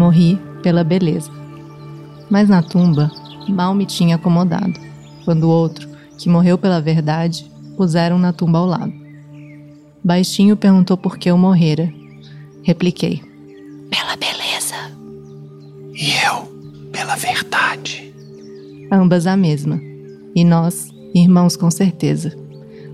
Morri pela beleza. Mas na tumba, mal me tinha acomodado, quando o outro, que morreu pela verdade, puseram na tumba ao lado. Baixinho perguntou por que eu morrera. Repliquei: Pela beleza. E eu, pela verdade. Ambas a mesma. E nós, irmãos com certeza.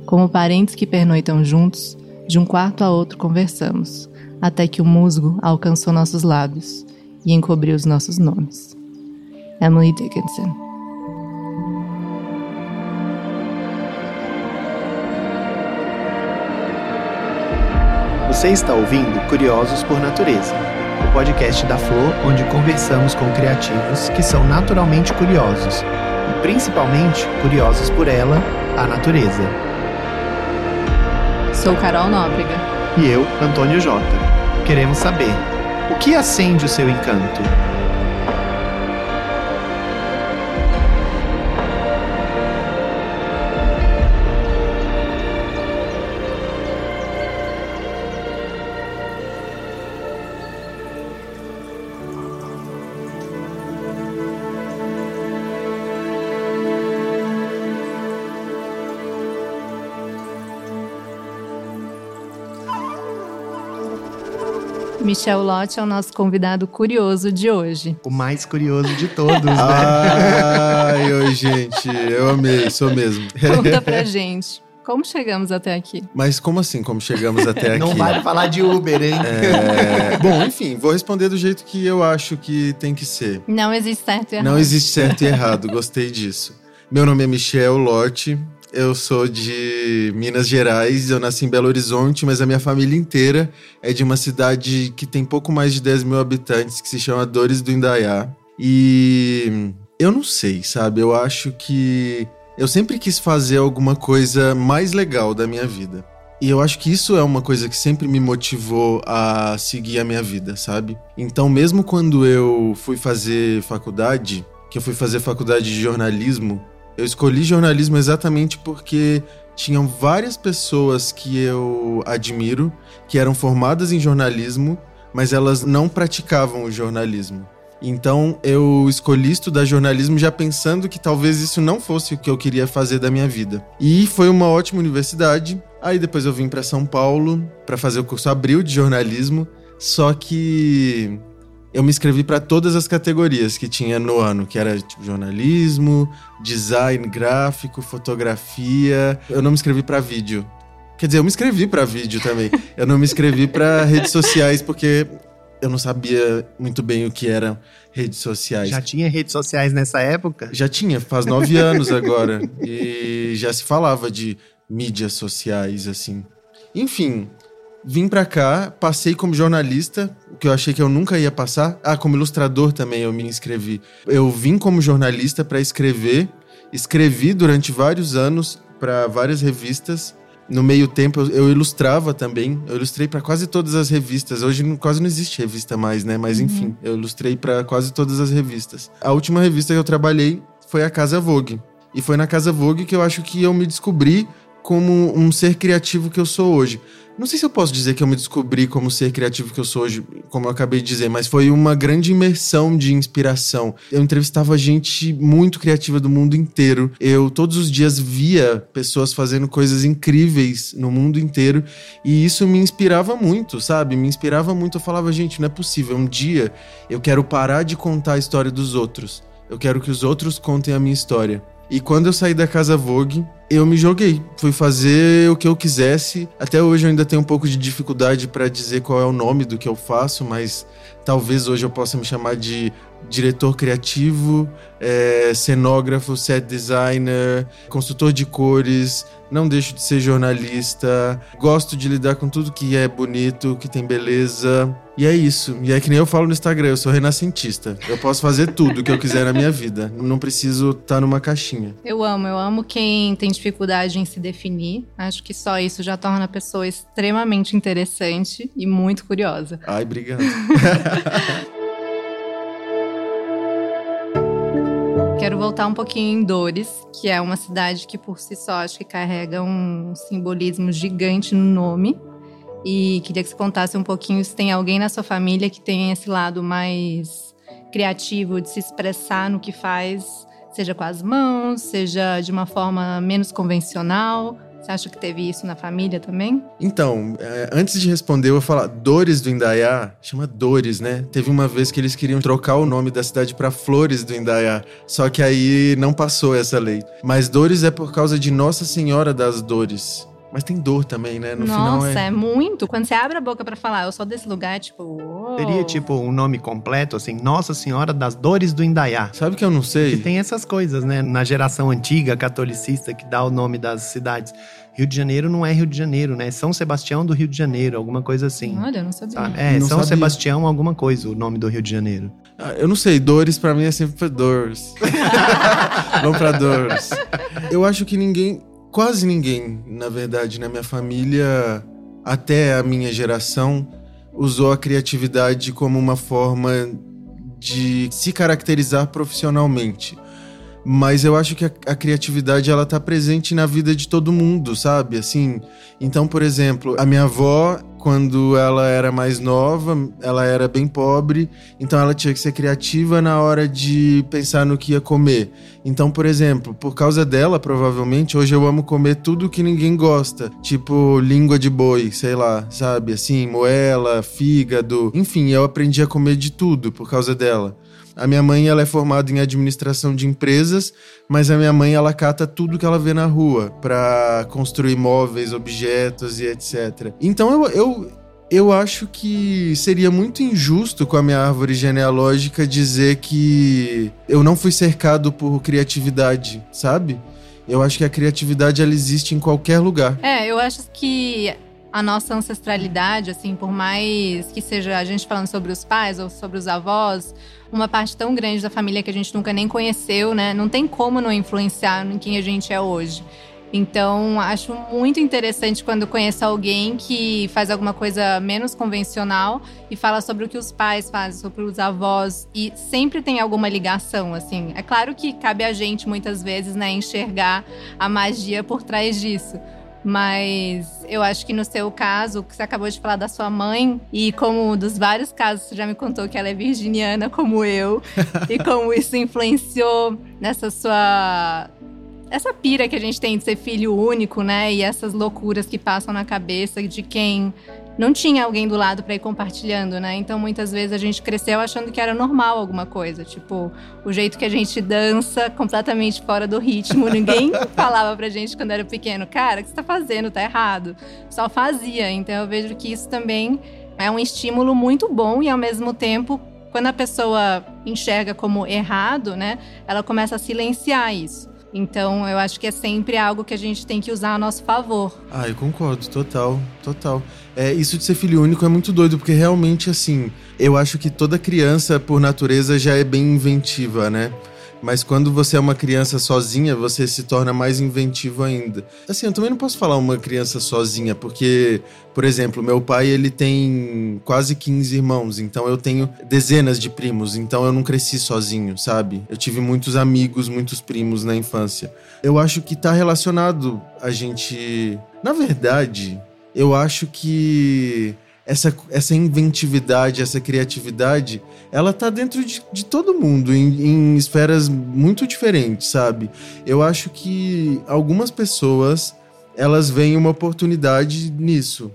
Como parentes que pernoitam juntos, de um quarto a outro conversamos, até que o musgo alcançou nossos lábios e encobriu os nossos nomes. Emily Dickinson. Você está ouvindo Curiosos por Natureza, o podcast da Flor, onde conversamos com criativos que são naturalmente curiosos e principalmente curiosos por ela, a natureza. Sou Carol Nóbrega. E eu, Antônio Jota. Queremos saber: o que acende o seu encanto? Michel Lott é o nosso convidado curioso de hoje. O mais curioso de todos, né? Ai, oi, gente. Eu amei, sou mesmo. Conta pra gente. Como chegamos até aqui? Mas como assim, como chegamos até aqui? Não vale falar de Uber, hein? É... Bom, enfim, vou responder do jeito que eu acho que tem que ser. Não existe certo e errado. Não existe certo e errado, gostei disso. Meu nome é Michel Lotti, eu sou de Minas Gerais, eu nasci em Belo Horizonte, mas a minha família inteira é de uma cidade que tem pouco mais de 10 mil habitantes, que se chama Dores do Indaiá. E eu não sei, sabe? Eu acho que eu sempre quis fazer alguma coisa mais legal da minha vida. E eu acho que isso é uma coisa que sempre me motivou a seguir a minha vida, sabe? Então, mesmo quando eu fui fazer faculdade, que eu fui fazer faculdade de jornalismo, eu escolhi jornalismo exatamente porque tinham várias pessoas que eu admiro que eram formadas em jornalismo, mas elas não praticavam o jornalismo. Então eu escolhi estudar jornalismo já pensando que talvez isso não fosse o que eu queria fazer da minha vida. E foi uma ótima universidade. Aí depois eu vim para São Paulo para fazer o curso Abril de jornalismo, só que eu me inscrevi para todas as categorias que tinha no ano, que era tipo jornalismo, design gráfico, fotografia. Eu não me inscrevi para vídeo. Quer dizer, eu me inscrevi para vídeo também. Eu não me inscrevi para redes sociais porque eu não sabia muito bem o que eram redes sociais. Já tinha redes sociais nessa época? Já tinha, faz nove anos agora. E já se falava de mídias sociais, assim. Enfim, vim pra cá, passei como jornalista, o que eu achei que eu nunca ia passar. Ah, como ilustrador também eu me inscrevi. Eu vim como jornalista para escrever, escrevi durante vários anos para várias revistas no meio tempo eu, eu ilustrava também. Eu ilustrei para quase todas as revistas. Hoje quase não existe revista mais, né? Mas uhum. enfim, eu ilustrei para quase todas as revistas. A última revista que eu trabalhei foi a Casa Vogue. E foi na Casa Vogue que eu acho que eu me descobri como um ser criativo que eu sou hoje. Não sei se eu posso dizer que eu me descobri como ser criativo que eu sou hoje, como eu acabei de dizer, mas foi uma grande imersão de inspiração. Eu entrevistava gente muito criativa do mundo inteiro. Eu todos os dias via pessoas fazendo coisas incríveis no mundo inteiro e isso me inspirava muito, sabe? Me inspirava muito. Eu falava, gente, não é possível. Um dia eu quero parar de contar a história dos outros. Eu quero que os outros contem a minha história. E quando eu saí da Casa Vogue, eu me joguei. Fui fazer o que eu quisesse. Até hoje eu ainda tenho um pouco de dificuldade para dizer qual é o nome do que eu faço, mas talvez hoje eu possa me chamar de diretor criativo, é, cenógrafo, set designer, consultor de cores, não deixo de ser jornalista, gosto de lidar com tudo que é bonito, que tem beleza. E é isso. E é que nem eu falo no Instagram, eu sou renascentista. Eu posso fazer tudo que eu quiser na minha vida. Não preciso estar tá numa caixinha. Eu amo, eu amo quem tem dificuldade em se definir. Acho que só isso já torna a pessoa extremamente interessante e muito curiosa. Ai, obrigado. Quero voltar um pouquinho em Dores, que é uma cidade que por si só acho que carrega um simbolismo gigante no nome. E queria que você contasse um pouquinho se tem alguém na sua família que tem esse lado mais criativo de se expressar no que faz, seja com as mãos, seja de uma forma menos convencional. Você acha que teve isso na família também? Então, é, antes de responder, eu vou falar Dores do Indaiá, chama Dores, né? Teve uma vez que eles queriam trocar o nome da cidade para Flores do Indaiá, só que aí não passou essa lei. Mas Dores é por causa de Nossa Senhora das Dores. Mas tem dor também, né? No Nossa, final é... é muito. Quando você abre a boca para falar, eu sou desse lugar, tipo. Oh. Seria tipo um nome completo, assim, Nossa Senhora das Dores do Indaiá. Sabe que eu não sei? Que tem essas coisas, né? Na geração antiga, catolicista, que dá o nome das cidades. Rio de Janeiro não é Rio de Janeiro, né? São Sebastião do Rio de Janeiro, alguma coisa assim. Olha, eu não sabia. Sabe? É, não São sabia. Sebastião, alguma coisa, o nome do Rio de Janeiro. Ah, eu não sei, Dores para mim é sempre Dores. Vamos pra Dores. Eu acho que ninguém quase ninguém, na verdade, na minha família, até a minha geração, usou a criatividade como uma forma de se caracterizar profissionalmente. Mas eu acho que a, a, criatividade ela tá presente na vida de todo mundo, sabe? Assim, então, por exemplo, a minha avó quando ela era mais nova, ela era bem pobre, então ela tinha que ser criativa na hora de pensar no que ia comer. Então, por exemplo, por causa dela, provavelmente, hoje eu amo comer tudo que ninguém gosta. Tipo, língua de boi, sei lá, sabe? Assim, moela, fígado. Enfim, eu aprendi a comer de tudo por causa dela. A minha mãe ela é formada em administração de empresas, mas a minha mãe ela cata tudo que ela vê na rua para construir móveis, objetos e etc. Então eu, eu eu acho que seria muito injusto com a minha árvore genealógica dizer que eu não fui cercado por criatividade, sabe? Eu acho que a criatividade ela existe em qualquer lugar. É, eu acho que a nossa ancestralidade, assim, por mais que seja a gente falando sobre os pais ou sobre os avós, uma parte tão grande da família que a gente nunca nem conheceu, né? Não tem como não influenciar em quem a gente é hoje. Então, acho muito interessante quando conheço alguém que faz alguma coisa menos convencional e fala sobre o que os pais fazem, sobre os avós, e sempre tem alguma ligação, assim. É claro que cabe a gente, muitas vezes, né, enxergar a magia por trás disso. Mas eu acho que no seu caso, que você acabou de falar da sua mãe, e como dos vários casos você já me contou que ela é virginiana como eu, e como isso influenciou nessa sua essa pira que a gente tem de ser filho único, né? E essas loucuras que passam na cabeça de quem não tinha alguém do lado para ir compartilhando, né? Então muitas vezes a gente cresceu achando que era normal alguma coisa, tipo, o jeito que a gente dança completamente fora do ritmo. Ninguém falava pra gente quando era pequeno, cara, o que você tá fazendo? Tá errado. Só fazia. Então eu vejo que isso também é um estímulo muito bom e ao mesmo tempo quando a pessoa enxerga como errado, né, ela começa a silenciar isso. Então, eu acho que é sempre algo que a gente tem que usar a nosso favor. Ah, eu concordo, total, total. É, isso de ser filho único é muito doido, porque realmente, assim, eu acho que toda criança, por natureza, já é bem inventiva, né? Mas quando você é uma criança sozinha, você se torna mais inventivo ainda. Assim, eu também não posso falar uma criança sozinha, porque, por exemplo, meu pai ele tem quase 15 irmãos, então eu tenho dezenas de primos, então eu não cresci sozinho, sabe? Eu tive muitos amigos, muitos primos na infância. Eu acho que tá relacionado a gente. Na verdade, eu acho que essa, essa inventividade, essa criatividade, ela tá dentro de, de todo mundo, em, em esferas muito diferentes, sabe? Eu acho que algumas pessoas, elas veem uma oportunidade nisso.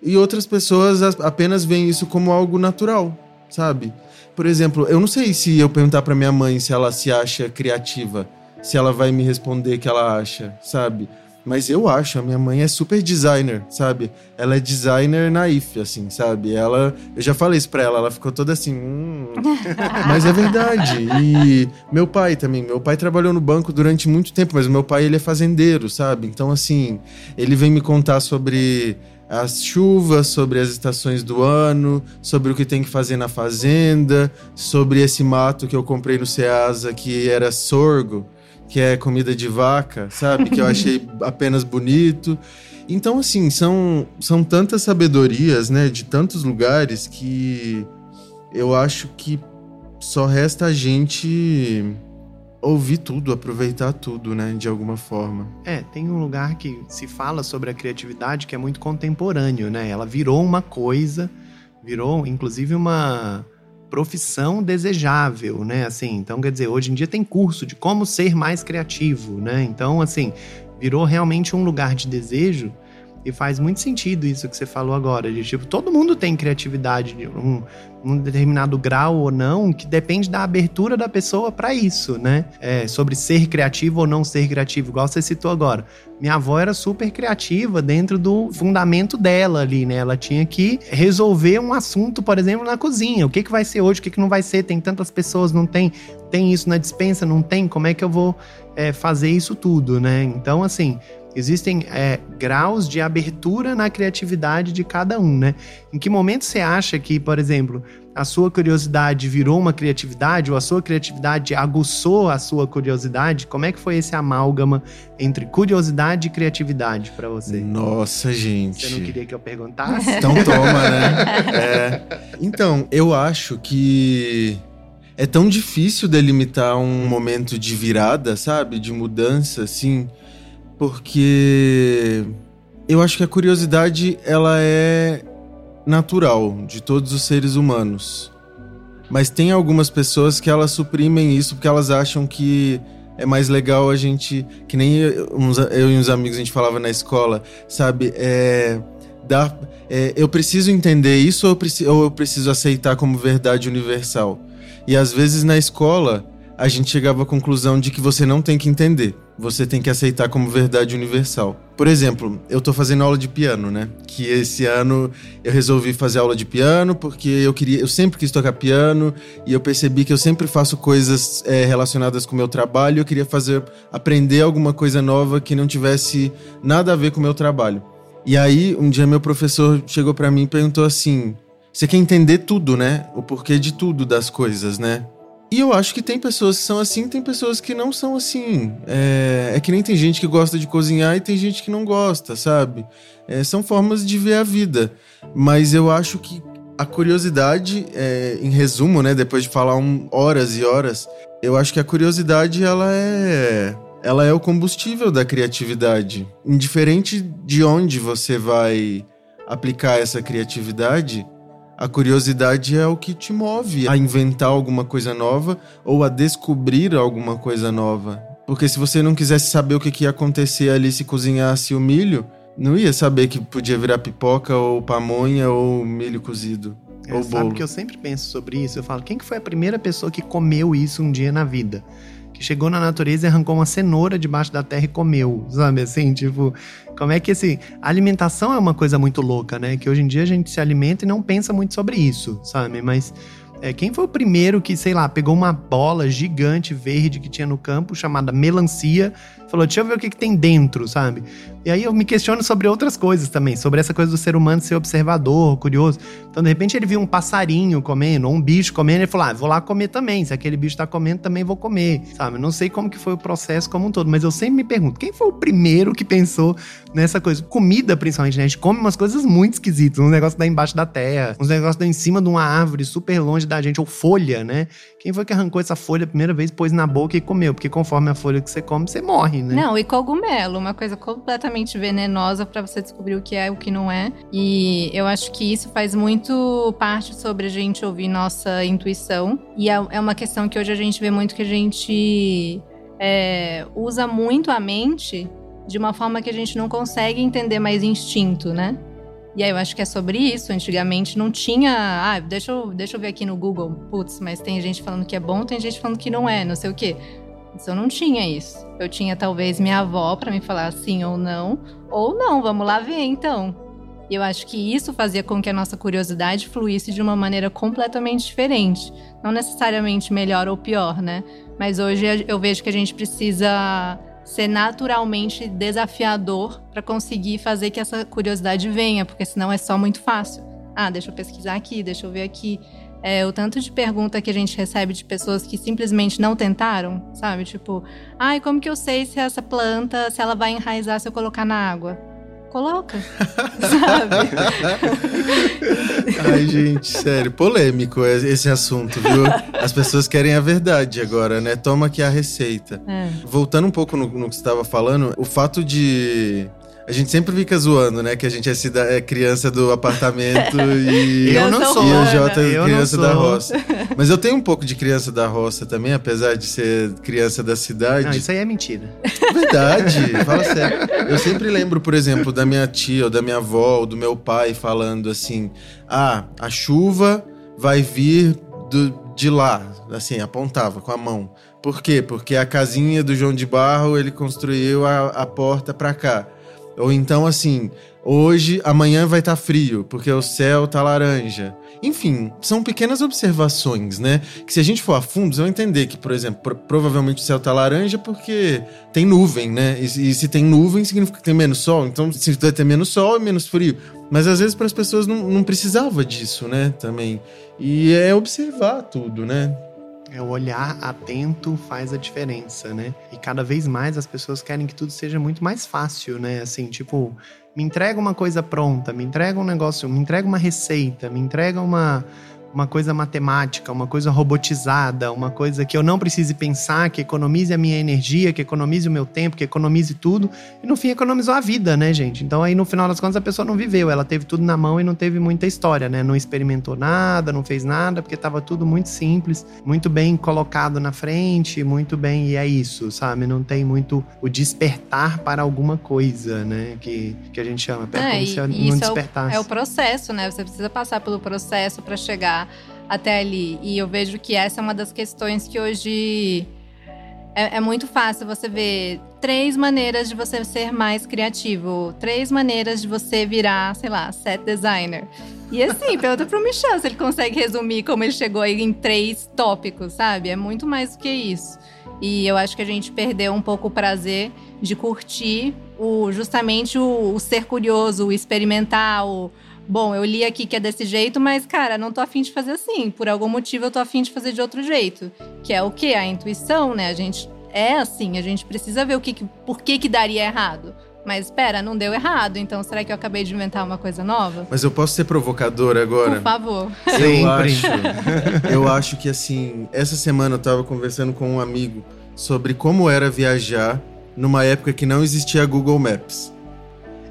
E outras pessoas apenas veem isso como algo natural, sabe? Por exemplo, eu não sei se eu perguntar para minha mãe se ela se acha criativa, se ela vai me responder que ela acha, sabe? Mas eu acho, a minha mãe é super designer, sabe? Ela é designer naif, assim, sabe? Ela. Eu já falei isso pra ela, ela ficou toda assim. Hum. mas é verdade. E meu pai também. Meu pai trabalhou no banco durante muito tempo, mas meu pai ele é fazendeiro, sabe? Então, assim, ele vem me contar sobre as chuvas, sobre as estações do ano, sobre o que tem que fazer na fazenda, sobre esse mato que eu comprei no Ceasa que era sorgo que é comida de vaca, sabe? Que eu achei apenas bonito. Então, assim, são, são tantas sabedorias, né, de tantos lugares que eu acho que só resta a gente ouvir tudo, aproveitar tudo, né, de alguma forma. É, tem um lugar que se fala sobre a criatividade que é muito contemporâneo, né? Ela virou uma coisa, virou inclusive uma profissão desejável, né? Assim, então quer dizer, hoje em dia tem curso de como ser mais criativo, né? Então, assim, virou realmente um lugar de desejo e faz muito sentido isso que você falou agora, de tipo, todo mundo tem criatividade de um, um determinado grau ou não, que depende da abertura da pessoa para isso, né? É, sobre ser criativo ou não ser criativo, igual você citou agora. Minha avó era super criativa dentro do fundamento dela ali, né? Ela tinha que resolver um assunto, por exemplo, na cozinha. O que, que vai ser hoje, o que, que não vai ser? Tem tantas pessoas, não tem? Tem isso na dispensa, não tem? Como é que eu vou é, fazer isso tudo, né? Então, assim, Existem é, graus de abertura na criatividade de cada um, né? Em que momento você acha que, por exemplo, a sua curiosidade virou uma criatividade ou a sua criatividade aguçou a sua curiosidade? Como é que foi esse amálgama entre curiosidade e criatividade para você? Nossa, gente. Você não queria que eu perguntasse? Então toma, né? É. Então, eu acho que é tão difícil delimitar um momento de virada, sabe? De mudança, assim porque eu acho que a curiosidade ela é natural de todos os seres humanos. Mas tem algumas pessoas que elas suprimem isso porque elas acham que é mais legal a gente, que nem eu, eu e uns amigos a gente falava na escola, sabe? É, dar, é, eu preciso entender isso ou eu, preciso, ou eu preciso aceitar como verdade universal? E às vezes na escola a gente chegava à conclusão de que você não tem que entender, você tem que aceitar como verdade universal. Por exemplo, eu tô fazendo aula de piano, né? Que esse ano eu resolvi fazer aula de piano porque eu queria, eu sempre quis tocar piano e eu percebi que eu sempre faço coisas é, relacionadas com o meu trabalho. Eu queria fazer, aprender alguma coisa nova que não tivesse nada a ver com o meu trabalho. E aí, um dia meu professor chegou para mim e perguntou assim: "Você quer entender tudo, né? O porquê de tudo das coisas, né?" E eu acho que tem pessoas que são assim, tem pessoas que não são assim. É, é que nem tem gente que gosta de cozinhar e tem gente que não gosta, sabe? É, são formas de ver a vida. Mas eu acho que a curiosidade, é, em resumo, né, depois de falar um, horas e horas, eu acho que a curiosidade ela é ela é o combustível da criatividade. Indiferente de onde você vai aplicar essa criatividade, a curiosidade é o que te move a inventar alguma coisa nova ou a descobrir alguma coisa nova. Porque se você não quisesse saber o que ia acontecer ali se cozinhasse o milho, não ia saber que podia virar pipoca ou pamonha ou milho cozido. É, ou sabe bolo. que eu sempre penso sobre isso? Eu falo, quem que foi a primeira pessoa que comeu isso um dia na vida? Que chegou na natureza e arrancou uma cenoura debaixo da terra e comeu, sabe? Assim, tipo, como é que esse. A alimentação é uma coisa muito louca, né? Que hoje em dia a gente se alimenta e não pensa muito sobre isso, sabe? Mas é, quem foi o primeiro que, sei lá, pegou uma bola gigante verde que tinha no campo, chamada melancia, falou: deixa eu ver o que, que tem dentro, sabe? E aí eu me questiono sobre outras coisas também, sobre essa coisa do ser humano ser observador, curioso. Então, de repente, ele viu um passarinho comendo, ou um bicho comendo, e ele falou: ah, vou lá comer também. Se aquele bicho tá comendo, também vou comer, sabe? Não sei como que foi o processo como um todo, mas eu sempre me pergunto: quem foi o primeiro que pensou nessa coisa? Comida, principalmente, né? A gente come umas coisas muito esquisitas, uns negócios da embaixo da terra, uns negócios da em cima de uma árvore, super longe da gente, ou folha, né? Quem foi que arrancou essa folha a primeira vez, pôs na boca e comeu? Porque conforme a folha que você come, você morre, né? Não, e cogumelo, uma coisa completamente venenosa pra você descobrir o que é e o que não é. E eu acho que isso faz muito parte sobre a gente ouvir nossa intuição. E é é uma questão que hoje a gente vê muito que a gente é, usa muito a mente de uma forma que a gente não consegue entender mais instinto, né? E aí eu acho que é sobre isso. Antigamente não tinha. Ah, deixa eu, deixa eu ver aqui no Google. Putz, mas tem gente falando que é bom, tem gente falando que não é, não sei o quê. Mas eu não tinha isso. Eu tinha talvez minha avó para me falar sim ou não. Ou não, vamos lá ver então. E eu acho que isso fazia com que a nossa curiosidade fluísse de uma maneira completamente diferente. Não necessariamente melhor ou pior, né? Mas hoje eu vejo que a gente precisa ser naturalmente desafiador para conseguir fazer que essa curiosidade venha, porque senão é só muito fácil. Ah, deixa eu pesquisar aqui, deixa eu ver aqui. É, o tanto de pergunta que a gente recebe de pessoas que simplesmente não tentaram, sabe? Tipo, ai, como que eu sei se essa planta, se ela vai enraizar se eu colocar na água? Coloca. sabe? Ai, gente, sério, polêmico esse assunto, viu? As pessoas querem a verdade agora, né? Toma aqui a receita. É. Voltando um pouco no, no que você estava falando, o fato de a gente sempre fica zoando, né? Que a gente é, cida- é criança do apartamento e. Eu não sou. E o. Jota é criança da roça. Mas eu tenho um pouco de criança da roça também, apesar de ser criança da cidade. Não, isso aí é mentira. Verdade, fala sério. Eu sempre lembro, por exemplo, da minha tia ou da minha avó ou do meu pai falando assim: ah, a chuva vai vir do, de lá. Assim, apontava com a mão. Por quê? Porque a casinha do João de Barro ele construiu a, a porta pra cá. Ou então, assim, hoje, amanhã vai estar frio, porque o céu tá laranja. Enfim, são pequenas observações, né? Que se a gente for a fundo, vai entender que, por exemplo, pro- provavelmente o céu tá laranja porque tem nuvem, né? E, e se tem nuvem, significa que tem menos sol. Então, se vai ter menos sol, é menos frio. Mas às vezes para as pessoas não, não precisava disso, né? Também. E é observar tudo, né? É o olhar atento faz a diferença, né? E cada vez mais as pessoas querem que tudo seja muito mais fácil, né? Assim, tipo, me entrega uma coisa pronta, me entrega um negócio, me entrega uma receita, me entrega uma, uma coisa matemática, uma coisa robotizada, uma coisa que eu não precise pensar, que economize a minha energia, que economize o meu tempo, que economize tudo. E no fim economizou a vida, né, gente? Então aí no final das contas a pessoa não viveu, ela teve tudo na mão e não teve muita história, né? Não experimentou nada, não fez nada, porque tava tudo muito simples, muito bem colocado na frente, muito bem, e é isso, sabe? Não tem muito o despertar para alguma coisa, né? Que, que a gente chama. É, como e- se não isso é o- despertasse. É o processo, né? Você precisa passar pelo processo para chegar até ali. E eu vejo que essa é uma das questões que hoje é, é muito fácil você ver três maneiras de você ser mais criativo, três maneiras de você virar, sei lá, set designer. E assim, pergunta pro Michel se ele consegue resumir como ele chegou aí em três tópicos, sabe? É muito mais do que isso. E eu acho que a gente perdeu um pouco o prazer de curtir o, justamente o, o ser curioso, o experimentar, o. Bom, eu li aqui que é desse jeito, mas, cara, não tô afim de fazer assim. Por algum motivo eu tô afim de fazer de outro jeito. Que é o quê? A intuição, né? A gente é assim, a gente precisa ver o que, que por que, que daria errado. Mas espera, não deu errado, então será que eu acabei de inventar uma coisa nova? Mas eu posso ser provocador agora? Por favor. Eu Sempre. acho, eu acho que assim, essa semana eu tava conversando com um amigo sobre como era viajar numa época que não existia Google Maps.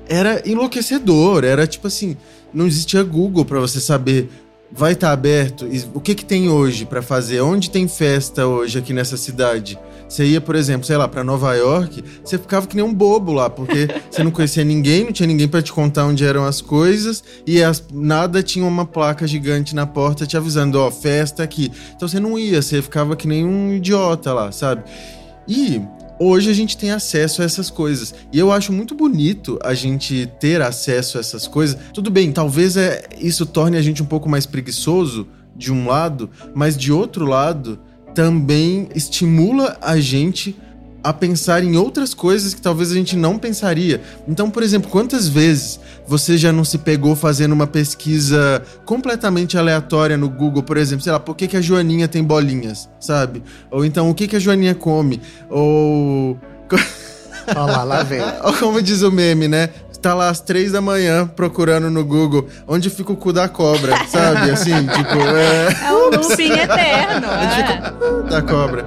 Era enlouquecedor, era tipo assim, não existia Google pra você saber vai estar aberto, e o que que tem hoje pra fazer, onde tem festa hoje aqui nessa cidade. Você ia, por exemplo, sei lá, pra Nova York, você ficava que nem um bobo lá, porque você não conhecia ninguém, não tinha ninguém pra te contar onde eram as coisas, e as- nada tinha uma placa gigante na porta te avisando, ó, festa aqui. Então você não ia, você ficava que nem um idiota lá, sabe? E hoje a gente tem acesso a essas coisas. E eu acho muito bonito a gente ter acesso a essas coisas. Tudo bem, talvez é, isso torne a gente um pouco mais preguiçoso de um lado, mas de outro lado também estimula a gente a pensar em outras coisas que talvez a gente não pensaria. Então, por exemplo, quantas vezes você já não se pegou fazendo uma pesquisa completamente aleatória no Google, por exemplo, sei lá, por que, que a Joaninha tem bolinhas, sabe? Ou então, o que, que a Joaninha come? Ou. Olha lá, lá vem. Ou como diz o meme, né? Tá lá às três da manhã procurando no Google onde fica o cu da cobra, sabe? Assim, tipo, é. É um looping eterno. É. fica o cu da cobra.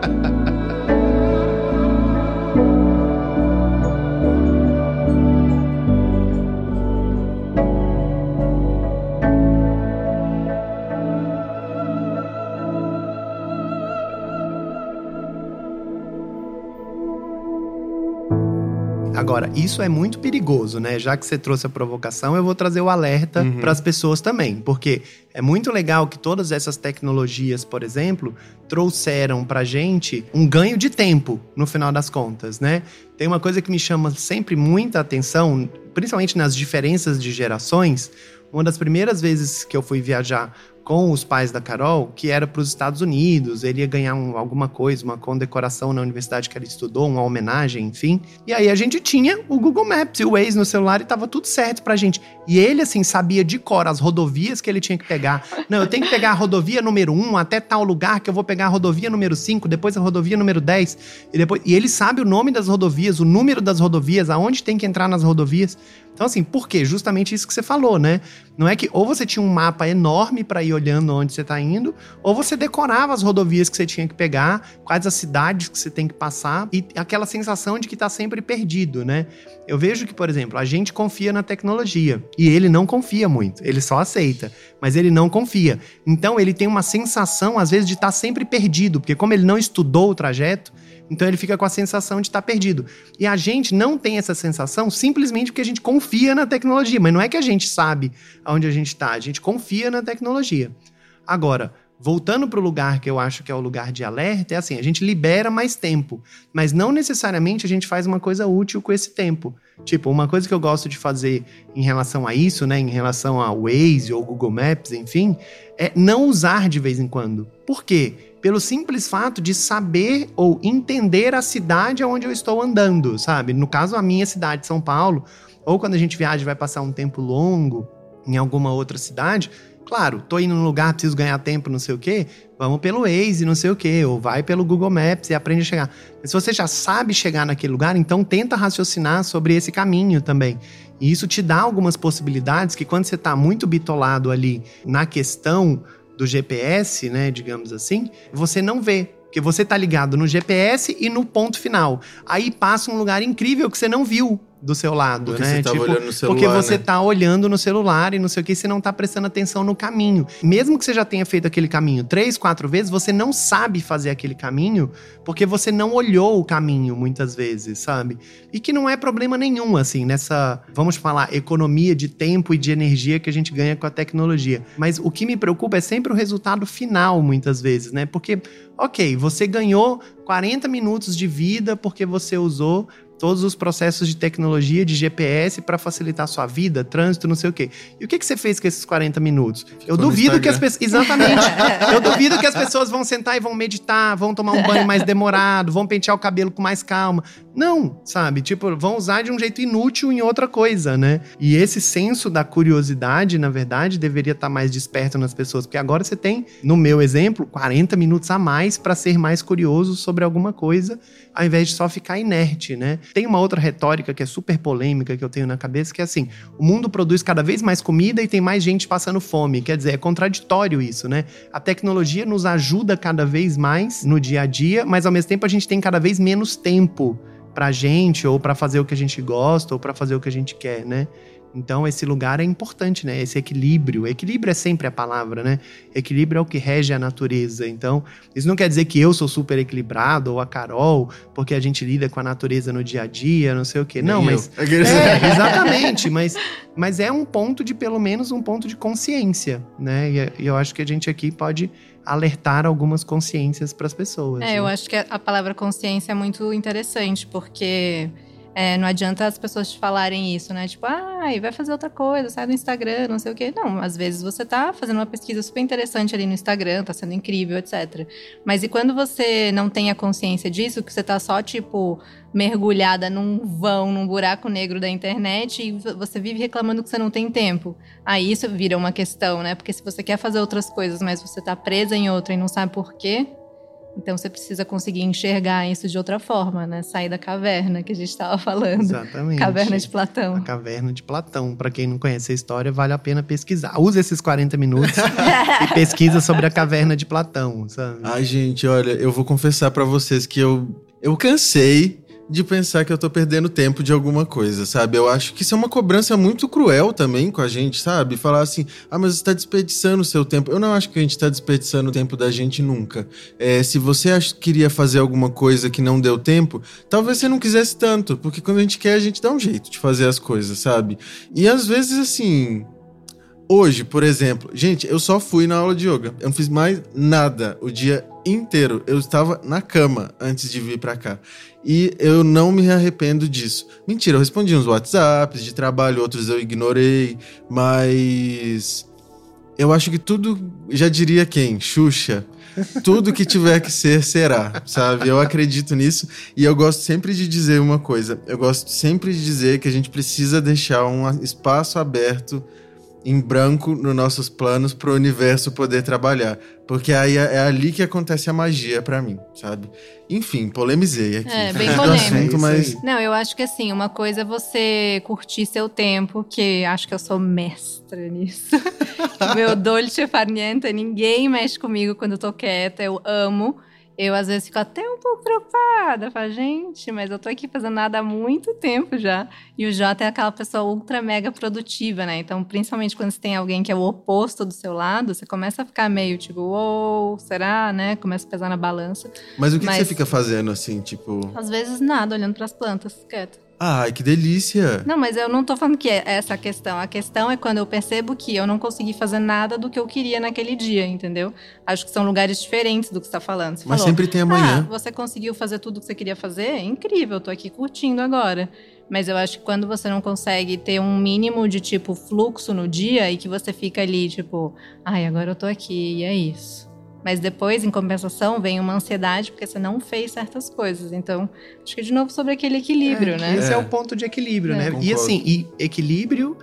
Agora, isso é muito perigoso, né? Já que você trouxe a provocação, eu vou trazer o alerta Uhum. para as pessoas também, porque é muito legal que todas essas tecnologias, por exemplo, trouxeram pra gente um ganho de tempo no final das contas, né? Tem uma coisa que me chama sempre muita atenção, principalmente nas diferenças de gerações. Uma das primeiras vezes que eu fui viajar com os pais da Carol, que era para os Estados Unidos, ele ia ganhar um, alguma coisa, uma condecoração na universidade que ele estudou, uma homenagem, enfim. E aí a gente tinha o Google Maps e o Waze no celular e tava tudo certo pra gente. E ele, assim, sabia de cor as rodovias que ele tinha que pegar. Não, eu tenho que pegar a rodovia número 1 até tal lugar, que eu vou pegar a rodovia número 5, depois a rodovia número 10. E, depois, e ele sabe o nome das rodovias, o número das rodovias, aonde tem que entrar nas rodovias. Então, assim, por quê? Justamente isso que você falou, né? Não é que ou você tinha um mapa enorme para ir olhando onde você está indo, ou você decorava as rodovias que você tinha que pegar, quais as cidades que você tem que passar, e aquela sensação de que está sempre perdido, né? Eu vejo que, por exemplo, a gente confia na tecnologia e ele não confia muito, ele só aceita, mas ele não confia. Então, ele tem uma sensação, às vezes, de estar tá sempre perdido, porque como ele não estudou o trajeto, então ele fica com a sensação de estar perdido. E a gente não tem essa sensação simplesmente porque a gente confia na tecnologia. Mas não é que a gente sabe aonde a gente está, a gente confia na tecnologia. Agora, voltando para o lugar que eu acho que é o lugar de alerta, é assim: a gente libera mais tempo, mas não necessariamente a gente faz uma coisa útil com esse tempo. Tipo, uma coisa que eu gosto de fazer em relação a isso, né, em relação a Waze ou Google Maps, enfim, é não usar de vez em quando. Por quê? Pelo simples fato de saber ou entender a cidade onde eu estou andando, sabe? No caso, a minha cidade, São Paulo, ou quando a gente viaja e vai passar um tempo longo em alguma outra cidade, claro, tô indo num lugar, preciso ganhar tempo, não sei o quê, vamos pelo Waze, não sei o quê, ou vai pelo Google Maps e aprende a chegar. Mas se você já sabe chegar naquele lugar, então tenta raciocinar sobre esse caminho também. E isso te dá algumas possibilidades que quando você está muito bitolado ali na questão do GPS, né, digamos assim, você não vê. Porque você tá ligado no GPS e no ponto final. Aí passa um lugar incrível que você não viu do seu lado, porque né? Você tipo, olhando no celular, porque você né? tá olhando no celular e não sei o que, você não tá prestando atenção no caminho. Mesmo que você já tenha feito aquele caminho três, quatro vezes, você não sabe fazer aquele caminho porque você não olhou o caminho muitas vezes, sabe? E que não é problema nenhum, assim, nessa, vamos falar, economia de tempo e de energia que a gente ganha com a tecnologia. Mas o que me preocupa é sempre o resultado final, muitas vezes, né? Porque, ok, você ganhou 40 minutos de vida porque você usou todos os processos de tecnologia, de GPS para facilitar a sua vida, trânsito, não sei o quê. E o que, que você fez com esses 40 minutos? Ficou eu duvido que as pessoas. Exatamente. eu duvido que as pessoas vão sentar e vão meditar, vão tomar um banho mais demorado, vão pentear o cabelo com mais calma. Não, sabe? Tipo, vão usar de um jeito inútil em outra coisa, né? E esse senso da curiosidade, na verdade, deveria estar tá mais desperto nas pessoas, porque agora você tem, no meu exemplo, 40 minutos a mais para ser mais curioso sobre alguma coisa, ao invés de só ficar inerte, né? Tem uma outra retórica que é super polêmica que eu tenho na cabeça, que é assim: o mundo produz cada vez mais comida e tem mais gente passando fome. Quer dizer, é contraditório isso, né? A tecnologia nos ajuda cada vez mais no dia a dia, mas ao mesmo tempo a gente tem cada vez menos tempo pra gente, ou para fazer o que a gente gosta, ou para fazer o que a gente quer, né? Então, esse lugar é importante, né? Esse equilíbrio. Equilíbrio é sempre a palavra, né? Equilíbrio é o que rege a natureza. Então, isso não quer dizer que eu sou super equilibrado ou a Carol, porque a gente lida com a natureza no dia a dia, não sei o quê. Não, Nem mas. eu. É, exatamente. Mas, mas é um ponto de, pelo menos, um ponto de consciência, né? E, e eu acho que a gente aqui pode alertar algumas consciências para as pessoas. É, né? eu acho que a palavra consciência é muito interessante, porque é, não adianta as pessoas te falarem isso, né? Tipo, ah, vai fazer outra coisa, sai do Instagram, não sei o quê. Não, às vezes você tá fazendo uma pesquisa super interessante ali no Instagram, tá sendo incrível, etc. Mas e quando você não tem a consciência disso, que você tá só, tipo, mergulhada num vão, num buraco negro da internet e você vive reclamando que você não tem tempo. Aí isso vira uma questão, né? Porque se você quer fazer outras coisas, mas você tá presa em outra e não sabe por quê, então você precisa conseguir enxergar isso de outra forma, né? Sair da caverna que a gente estava falando. Exatamente. Caverna de Platão. A caverna de Platão. Para quem não conhece a história, vale a pena pesquisar. Use esses 40 minutos e pesquisa sobre a caverna de Platão, sabe? Ai, gente, olha, eu vou confessar para vocês que eu, eu cansei de pensar que eu tô perdendo tempo de alguma coisa, sabe? Eu acho que isso é uma cobrança muito cruel também com a gente, sabe? Falar assim, ah, mas você tá desperdiçando o seu tempo. Eu não acho que a gente tá desperdiçando o tempo da gente nunca. É, se você queria fazer alguma coisa que não deu tempo, talvez você não quisesse tanto, porque quando a gente quer, a gente dá um jeito de fazer as coisas, sabe? E às vezes, assim, Hoje, por exemplo, gente, eu só fui na aula de yoga. Eu não fiz mais nada o dia inteiro. Eu estava na cama antes de vir pra cá. E eu não me arrependo disso. Mentira, eu respondi uns WhatsApps de trabalho, outros eu ignorei, mas Eu acho que tudo, já diria quem? Xuxa. Tudo que tiver que ser, será, sabe? Eu acredito nisso e eu gosto sempre de dizer uma coisa. Eu gosto sempre de dizer que a gente precisa deixar um espaço aberto em branco nos nossos planos para o universo poder trabalhar. Porque aí é, é ali que acontece a magia para mim, sabe? Enfim, polemizei aqui. É, bem polêmico. Assunto, mas... Não, eu acho que assim, uma coisa é você curtir seu tempo, que acho que eu sou mestra nisso. Meu dolce far niente, ninguém mexe comigo quando eu tô quieta, eu amo. Eu, às vezes, fico até um pouco preocupada. Falo, gente, mas eu tô aqui fazendo nada há muito tempo já. E o Jota é aquela pessoa ultra mega produtiva, né? Então, principalmente quando você tem alguém que é o oposto do seu lado, você começa a ficar meio tipo, uou, será, né? Começa a pesar na balança. Mas o que, mas, que você fica fazendo, assim, tipo. Às vezes nada, olhando para as plantas, quieto. Ai, que delícia! Não, mas eu não tô falando que é essa a questão. A questão é quando eu percebo que eu não consegui fazer nada do que eu queria naquele dia, entendeu? Acho que são lugares diferentes do que você tá falando. Você mas falou, sempre tem amanhã. Ah, você conseguiu fazer tudo que você queria fazer? É incrível, eu tô aqui curtindo agora. Mas eu acho que quando você não consegue ter um mínimo de, tipo, fluxo no dia e que você fica ali, tipo, ai, agora eu tô aqui e é isso. Mas depois, em compensação, vem uma ansiedade porque você não fez certas coisas. Então, acho que de novo sobre aquele equilíbrio, é, né? Esse é. é. o ponto de equilíbrio, é. né? Concordo. E assim, e equilíbrio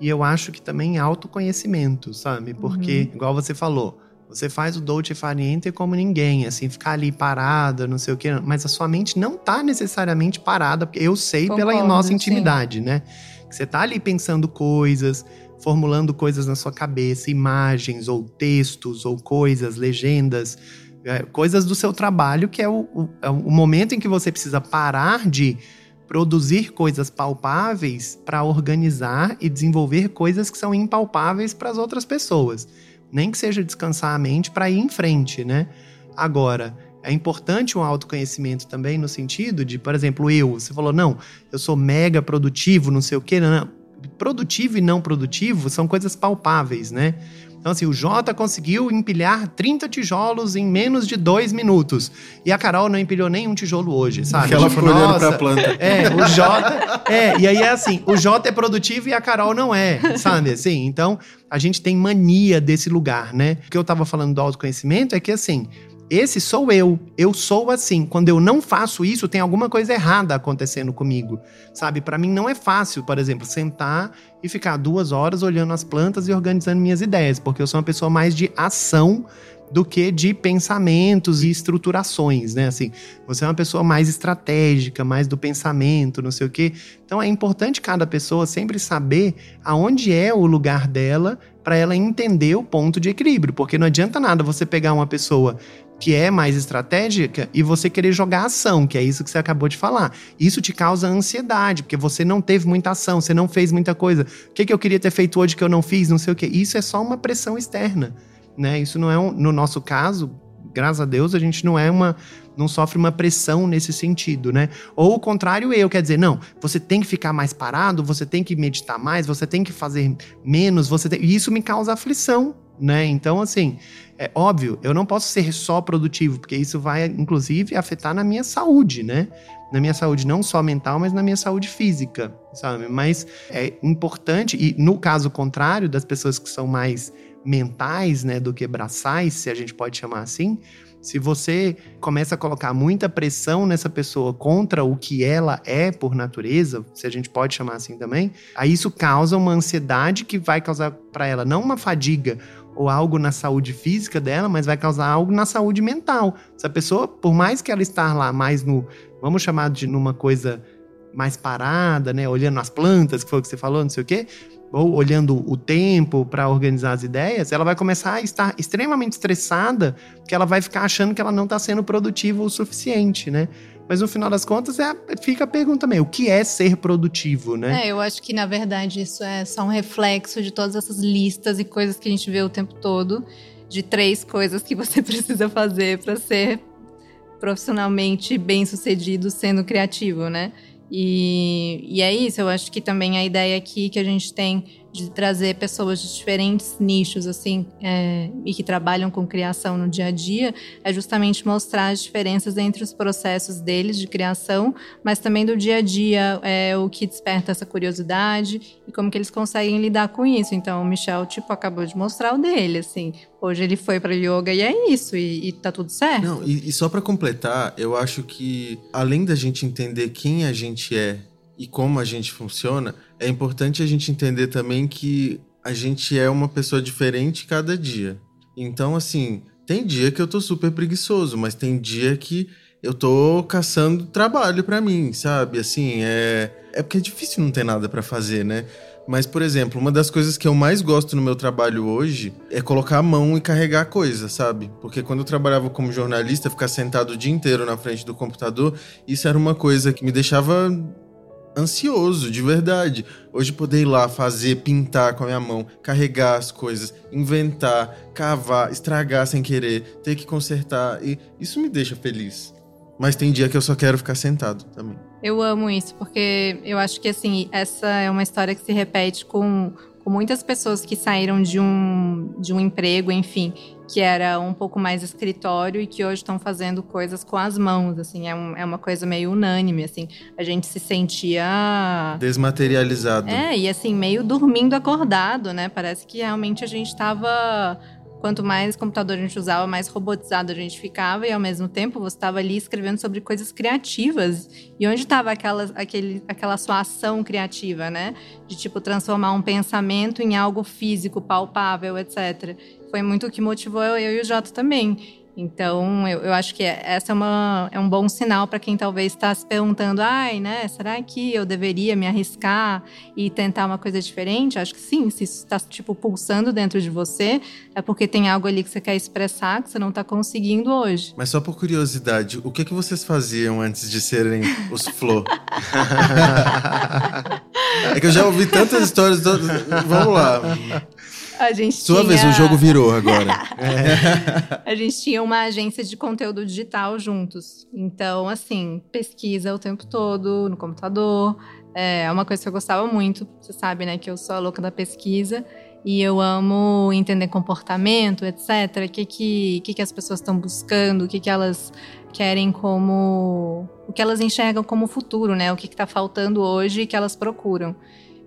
e eu acho que também autoconhecimento, sabe? Porque, uhum. igual você falou, você faz o Dolce Fariente como ninguém, assim, ficar ali parada, não sei o quê. Mas a sua mente não tá necessariamente parada, porque eu sei Concordo, pela nossa intimidade, sim. né? Que você tá ali pensando coisas, formulando coisas na sua cabeça, imagens ou textos ou coisas, legendas, é, coisas do seu trabalho, que é o, o, é o momento em que você precisa parar de produzir coisas palpáveis para organizar e desenvolver coisas que são impalpáveis para as outras pessoas. Nem que seja descansar a mente para ir em frente, né? Agora, é importante um autoconhecimento também no sentido de, por exemplo, eu, você falou, não, eu sou mega produtivo, não sei o quê, não, produtivo e não produtivo são coisas palpáveis, né? Então, assim, o Jota conseguiu empilhar 30 tijolos em menos de dois minutos. E a Carol não empilhou nenhum tijolo hoje, sabe? Porque ela tipo, ficou olhando pra planta. É, o Jota. É, e aí é assim: o Jota é produtivo e a Carol não é, sabe? Assim, então, a gente tem mania desse lugar, né? O que eu tava falando do autoconhecimento é que, assim, esse sou eu. Eu sou assim. Quando eu não faço isso, tem alguma coisa errada acontecendo comigo. Sabe? Para mim não é fácil, por exemplo, sentar e ficar duas horas olhando as plantas e organizando minhas ideias, porque eu sou uma pessoa mais de ação do que de pensamentos e estruturações, né? Assim, você é uma pessoa mais estratégica, mais do pensamento, não sei o quê. Então é importante cada pessoa sempre saber aonde é o lugar dela para ela entender o ponto de equilíbrio, porque não adianta nada você pegar uma pessoa que é mais estratégica, e você querer jogar ação, que é isso que você acabou de falar. Isso te causa ansiedade, porque você não teve muita ação, você não fez muita coisa. O que, que eu queria ter feito hoje que eu não fiz, não sei o quê. Isso é só uma pressão externa, né? Isso não é, um, no nosso caso, graças a Deus, a gente não é uma não sofre uma pressão nesse sentido, né? Ou o contrário, eu, quer dizer, não, você tem que ficar mais parado, você tem que meditar mais, você tem que fazer menos, você tem... E isso me causa aflição, né? Então, assim, é óbvio, eu não posso ser só produtivo, porque isso vai, inclusive, afetar na minha saúde, né? Na minha saúde não só mental, mas na minha saúde física, sabe? Mas é importante, e no caso contrário, das pessoas que são mais mentais, né, do que braçais, se a gente pode chamar assim, se você começa a colocar muita pressão nessa pessoa contra o que ela é por natureza, se a gente pode chamar assim também, aí isso causa uma ansiedade que vai causar para ela não uma fadiga ou algo na saúde física dela, mas vai causar algo na saúde mental. Essa pessoa, por mais que ela estar lá mais no, vamos chamar de numa coisa mais parada, né, olhando as plantas, que foi o que você falou, não sei o quê, ou olhando o tempo para organizar as ideias, ela vai começar a estar extremamente estressada, porque ela vai ficar achando que ela não está sendo produtiva o suficiente, né? Mas no final das contas, é, fica a pergunta também: o que é ser produtivo, né? É, eu acho que na verdade isso é só um reflexo de todas essas listas e coisas que a gente vê o tempo todo, de três coisas que você precisa fazer para ser profissionalmente bem sucedido sendo criativo, né? E, e é isso, eu acho que também a ideia aqui que a gente tem de trazer pessoas de diferentes nichos, assim, é, e que trabalham com criação no dia a dia, é justamente mostrar as diferenças entre os processos deles de criação, mas também do dia a dia, é, o que desperta essa curiosidade e como que eles conseguem lidar com isso. Então, o Michel, tipo, acabou de mostrar o dele, assim. Hoje ele foi para yoga e é isso, e, e tá tudo certo. Não, e, e só para completar, eu acho que além da gente entender quem a gente é e como a gente funciona, é importante a gente entender também que a gente é uma pessoa diferente cada dia. Então, assim, tem dia que eu tô super preguiçoso, mas tem dia que eu tô caçando trabalho para mim, sabe? Assim, é é porque é difícil não ter nada para fazer, né? Mas, por exemplo, uma das coisas que eu mais gosto no meu trabalho hoje é colocar a mão e carregar coisa, sabe? Porque quando eu trabalhava como jornalista, ficar sentado o dia inteiro na frente do computador, isso era uma coisa que me deixava ansioso, de verdade. Hoje poder ir lá fazer, pintar com a minha mão, carregar as coisas, inventar, cavar, estragar sem querer, ter que consertar, e isso me deixa feliz. Mas tem dia que eu só quero ficar sentado também. Eu amo isso, porque eu acho que assim, essa é uma história que se repete com, com muitas pessoas que saíram de um, de um emprego, enfim, que era um pouco mais escritório e que hoje estão fazendo coisas com as mãos, assim, é, um, é uma coisa meio unânime, assim, a gente se sentia... Desmaterializado. É, e assim, meio dormindo acordado, né, parece que realmente a gente estava quanto mais computador a gente usava, mais robotizado a gente ficava, e ao mesmo tempo você estava ali escrevendo sobre coisas criativas. E onde estava aquela, aquela sua ação criativa, né? De tipo transformar um pensamento em algo físico, palpável, etc. Foi muito o que motivou eu, eu e o Jota também. Então, eu, eu acho que essa é, uma, é um bom sinal para quem talvez está se perguntando: ai, né, será que eu deveria me arriscar e tentar uma coisa diferente? Acho que sim, se isso está, tipo, pulsando dentro de você, é porque tem algo ali que você quer expressar que você não está conseguindo hoje. Mas só por curiosidade, o que, que vocês faziam antes de serem os Flo? é que eu já ouvi tantas histórias. Vamos lá. A gente Sua tinha... vez, o jogo virou agora. é. A gente tinha uma agência de conteúdo digital juntos. Então, assim, pesquisa o tempo todo no computador. É uma coisa que eu gostava muito. Você sabe, né, que eu sou a louca da pesquisa. E eu amo entender comportamento, etc. O que, que, que, que as pessoas estão buscando, o que, que elas querem como. O que elas enxergam como futuro, né? O que está faltando hoje e que elas procuram.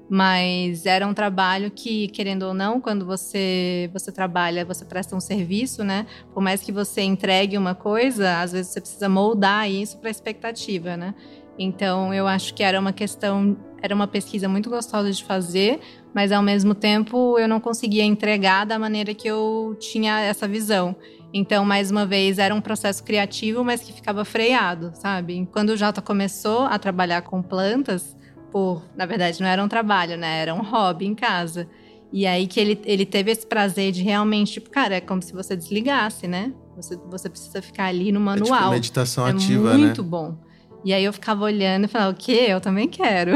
Mas era um trabalho que, querendo ou não, quando você, você trabalha, você presta um serviço, né? Por mais que você entregue uma coisa, às vezes você precisa moldar isso para a expectativa, né? Então, eu acho que era uma questão, era uma pesquisa muito gostosa de fazer, mas ao mesmo tempo eu não conseguia entregar da maneira que eu tinha essa visão. Então, mais uma vez, era um processo criativo, mas que ficava freado, sabe? Quando o Jota começou a trabalhar com plantas, por, na verdade, não era um trabalho, né? Era um hobby em casa. E aí que ele, ele teve esse prazer de realmente, tipo, cara, é como se você desligasse, né? Você, você precisa ficar ali no manual. É tipo meditação é ativa, né? Muito bom. E aí eu ficava olhando e falava, o quê? Eu também quero.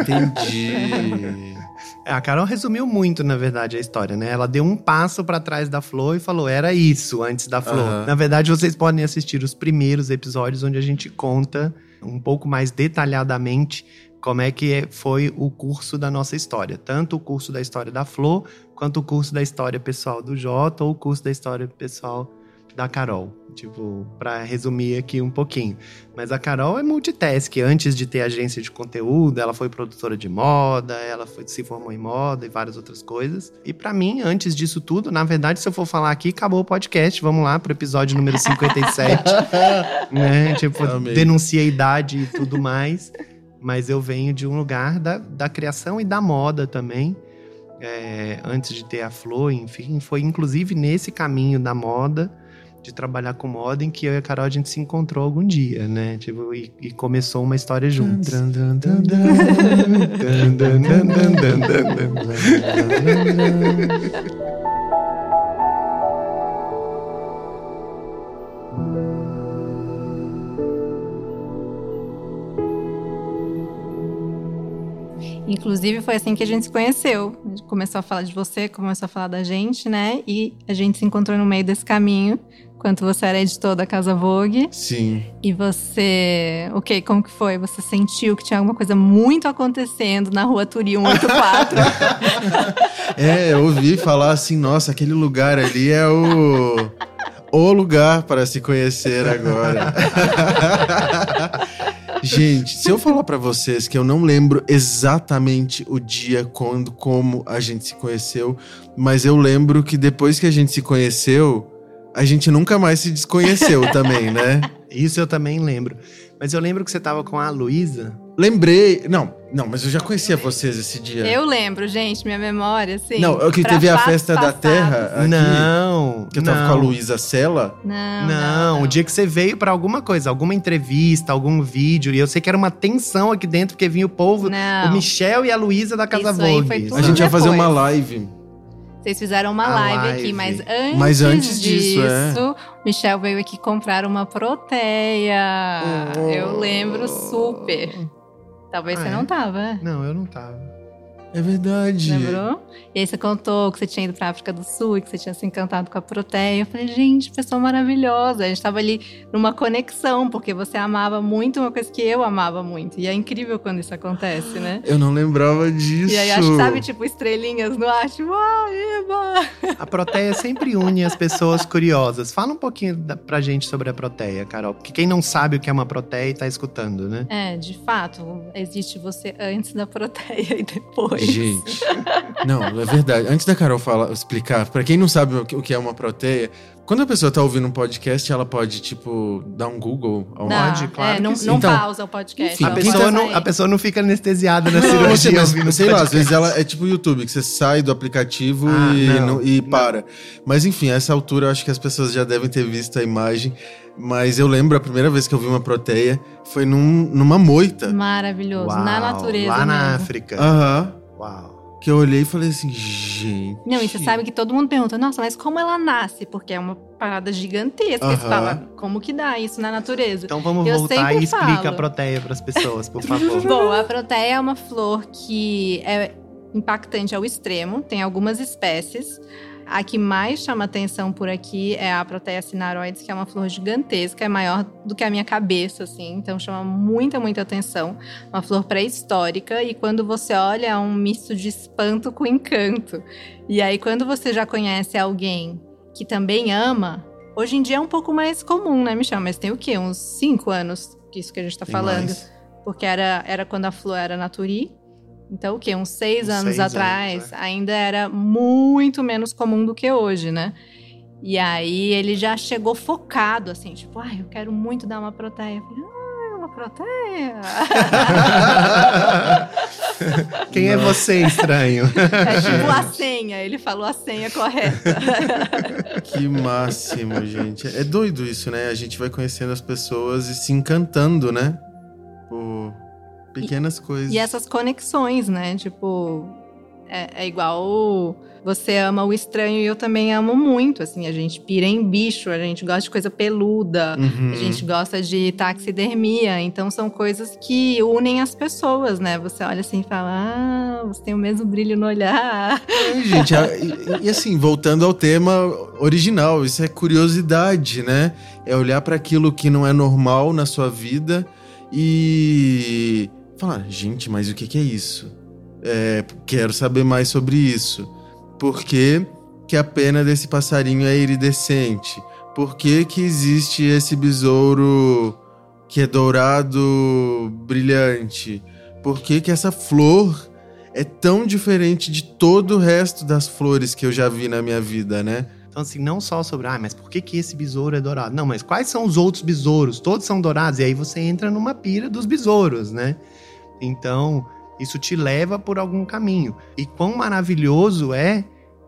Entendi. A Carol resumiu muito, na verdade, a história, né? Ela deu um passo para trás da Flor e falou: era isso antes da Flor. Uhum. Na verdade, vocês podem assistir os primeiros episódios onde a gente conta um pouco mais detalhadamente como é que foi o curso da nossa história. Tanto o curso da história da Flor, quanto o curso da história pessoal do Jota, ou o curso da história pessoal da Carol. Tipo, para resumir aqui um pouquinho. Mas a Carol é multitask. Antes de ter agência de conteúdo, ela foi produtora de moda, ela foi, se formou em moda e várias outras coisas. E para mim, antes disso tudo, na verdade, se eu for falar aqui, acabou o podcast. Vamos lá pro episódio número 57. né? Tipo, denuncia a idade e tudo mais. Mas eu venho de um lugar da, da criação e da moda também. É, antes de ter a Flor, enfim, foi inclusive nesse caminho da moda de trabalhar com moda em que eu e a Carol a gente se encontrou algum dia, né? Tipo, e, e começou uma história juntos. Inclusive, foi assim que a gente se conheceu. A gente começou a falar de você, começou a falar da gente, né? E a gente se encontrou no meio desse caminho quando você era editor da Casa Vogue. Sim. E você. O que? Como que foi? Você sentiu que tinha alguma coisa muito acontecendo na rua Turi 184? É, eu ouvi falar assim, nossa, aquele lugar ali é o. O lugar para se conhecer agora. Gente, se eu falar pra vocês que eu não lembro exatamente o dia, quando, como a gente se conheceu, mas eu lembro que depois que a gente se conheceu, a gente nunca mais se desconheceu também, né? Isso eu também lembro. Mas eu lembro que você tava com a Luísa. Lembrei. Não, não, mas eu já conhecia vocês esse dia. Eu lembro, gente, minha memória, assim. Não, é o que teve a festa da passados. Terra aqui. Não. Que eu tava não. com a Luísa Sela. Não, Não, o dia que você veio pra alguma coisa, alguma entrevista, algum vídeo, e eu sei que era uma tensão aqui dentro, porque vinha o povo, Não. o Michel e a Luísa da Casa Isso aí Vogue. foi A gente ia fazer uma live. Vocês fizeram uma live, live. aqui, mas antes, Mas antes disso, é. disso, Michel veio aqui comprar uma proteia. Oh. Eu lembro super. Talvez Ah, você é? não tava. Não, eu não tava. É verdade. Lembrou? E aí você contou que você tinha ido pra África do Sul e que você tinha se encantado com a proteia. Eu falei, gente, pessoa maravilhosa. A gente tava ali numa conexão, porque você amava muito uma coisa que eu amava muito. E é incrível quando isso acontece, né? Eu não lembrava disso. E aí acho que sabe, tipo, estrelinhas no ar, tipo, ah, Eba! A proteia sempre une as pessoas curiosas. Fala um pouquinho da, pra gente sobre a proteia, Carol. Porque quem não sabe o que é uma proteia tá escutando, né? É, de fato, existe você antes da proteia e depois. Gente, não, é verdade. Antes da Carol falar, explicar, pra quem não sabe o que- é uma proteia, quando a pessoa tá ouvindo um podcast, ela pode, tipo, dar um Google ao Não, Pode, claro é, não, que sim. não Então, pausa o podcast. enfim, A pessoa, pausa não, a pessoa não fica anestesiada na Não, cirurgia mas, ouvindo sei lá, às vezes ela é tipo o YouTube, que você sai do aplicativo Ah, e, não. não- e para. Mas enfim, a essa altura eu acho que as pessoas já devem ter visto a imagem. Mas eu lembro a primeira vez que eu vi uma proteia foi num- numa moita. Maravilhoso, Uau, na natureza Lá na mesmo. África. Aham. Uau. Que eu olhei e falei assim, gente. Não, e você sabe que todo mundo pergunta, nossa, mas como ela nasce? Porque é uma parada gigantesca. Você Aham. fala, como que dá isso na natureza? Então vamos Eu voltar e explica falo. a proteia pras pessoas, por favor. Bom, a proteia é uma flor que é impactante ao extremo, tem algumas espécies. A que mais chama atenção por aqui é a Proteia cinaroides, que é uma flor gigantesca, é maior do que a minha cabeça, assim, então chama muita, muita atenção. Uma flor pré-histórica e quando você olha é um misto de espanto com encanto. E aí quando você já conhece alguém que também ama, hoje em dia é um pouco mais comum, né, Michel? Mas tem o quê? Uns cinco anos que isso que a gente tá Tem falando. mais. Porque era, era quando a flor era naturi. Então, o quê? Uns seis Uns anos seis atrás, anos, é. ainda era muito menos comum do que hoje, né? E aí ele já chegou focado, assim, tipo, ai, eu quero muito dar uma proteia. Eu falei, ah, uma proteia. Quem é você, estranho? é tipo a senha, ele falou a senha correta. Que máximo, gente. É doido isso, né? A gente vai conhecendo as pessoas e se encantando, né? Por pequenas coisas. E essas conexões, né? Tipo, é, é igual você ama o estranho e eu também amo muito. Assim, a gente pira em bicho, a gente gosta de coisa peluda, Uhum. a gente gosta de taxidermia. Então são coisas que unem as pessoas, né? Você olha assim e fala: Ah, você tem o mesmo brilho no olhar. É, gente, e, e assim, voltando ao tema original, isso é curiosidade, né? É olhar para aquilo que não é normal na sua vida e falar, gente, mas o que, que é isso? É, quero saber mais sobre isso. Por que, que a pena desse passarinho é iridescente? Por que, que existe esse besouro que é dourado brilhante? Por que, que essa flor é tão diferente de todo o resto das flores que eu já vi na minha vida, né? Então, assim, não só sobre, ah, mas por que, que esse besouro é dourado? Não, mas quais são os outros besouros? Todos são dourados. E aí você entra numa pira dos besouros, né? Então, isso te leva por algum caminho. E quão maravilhoso é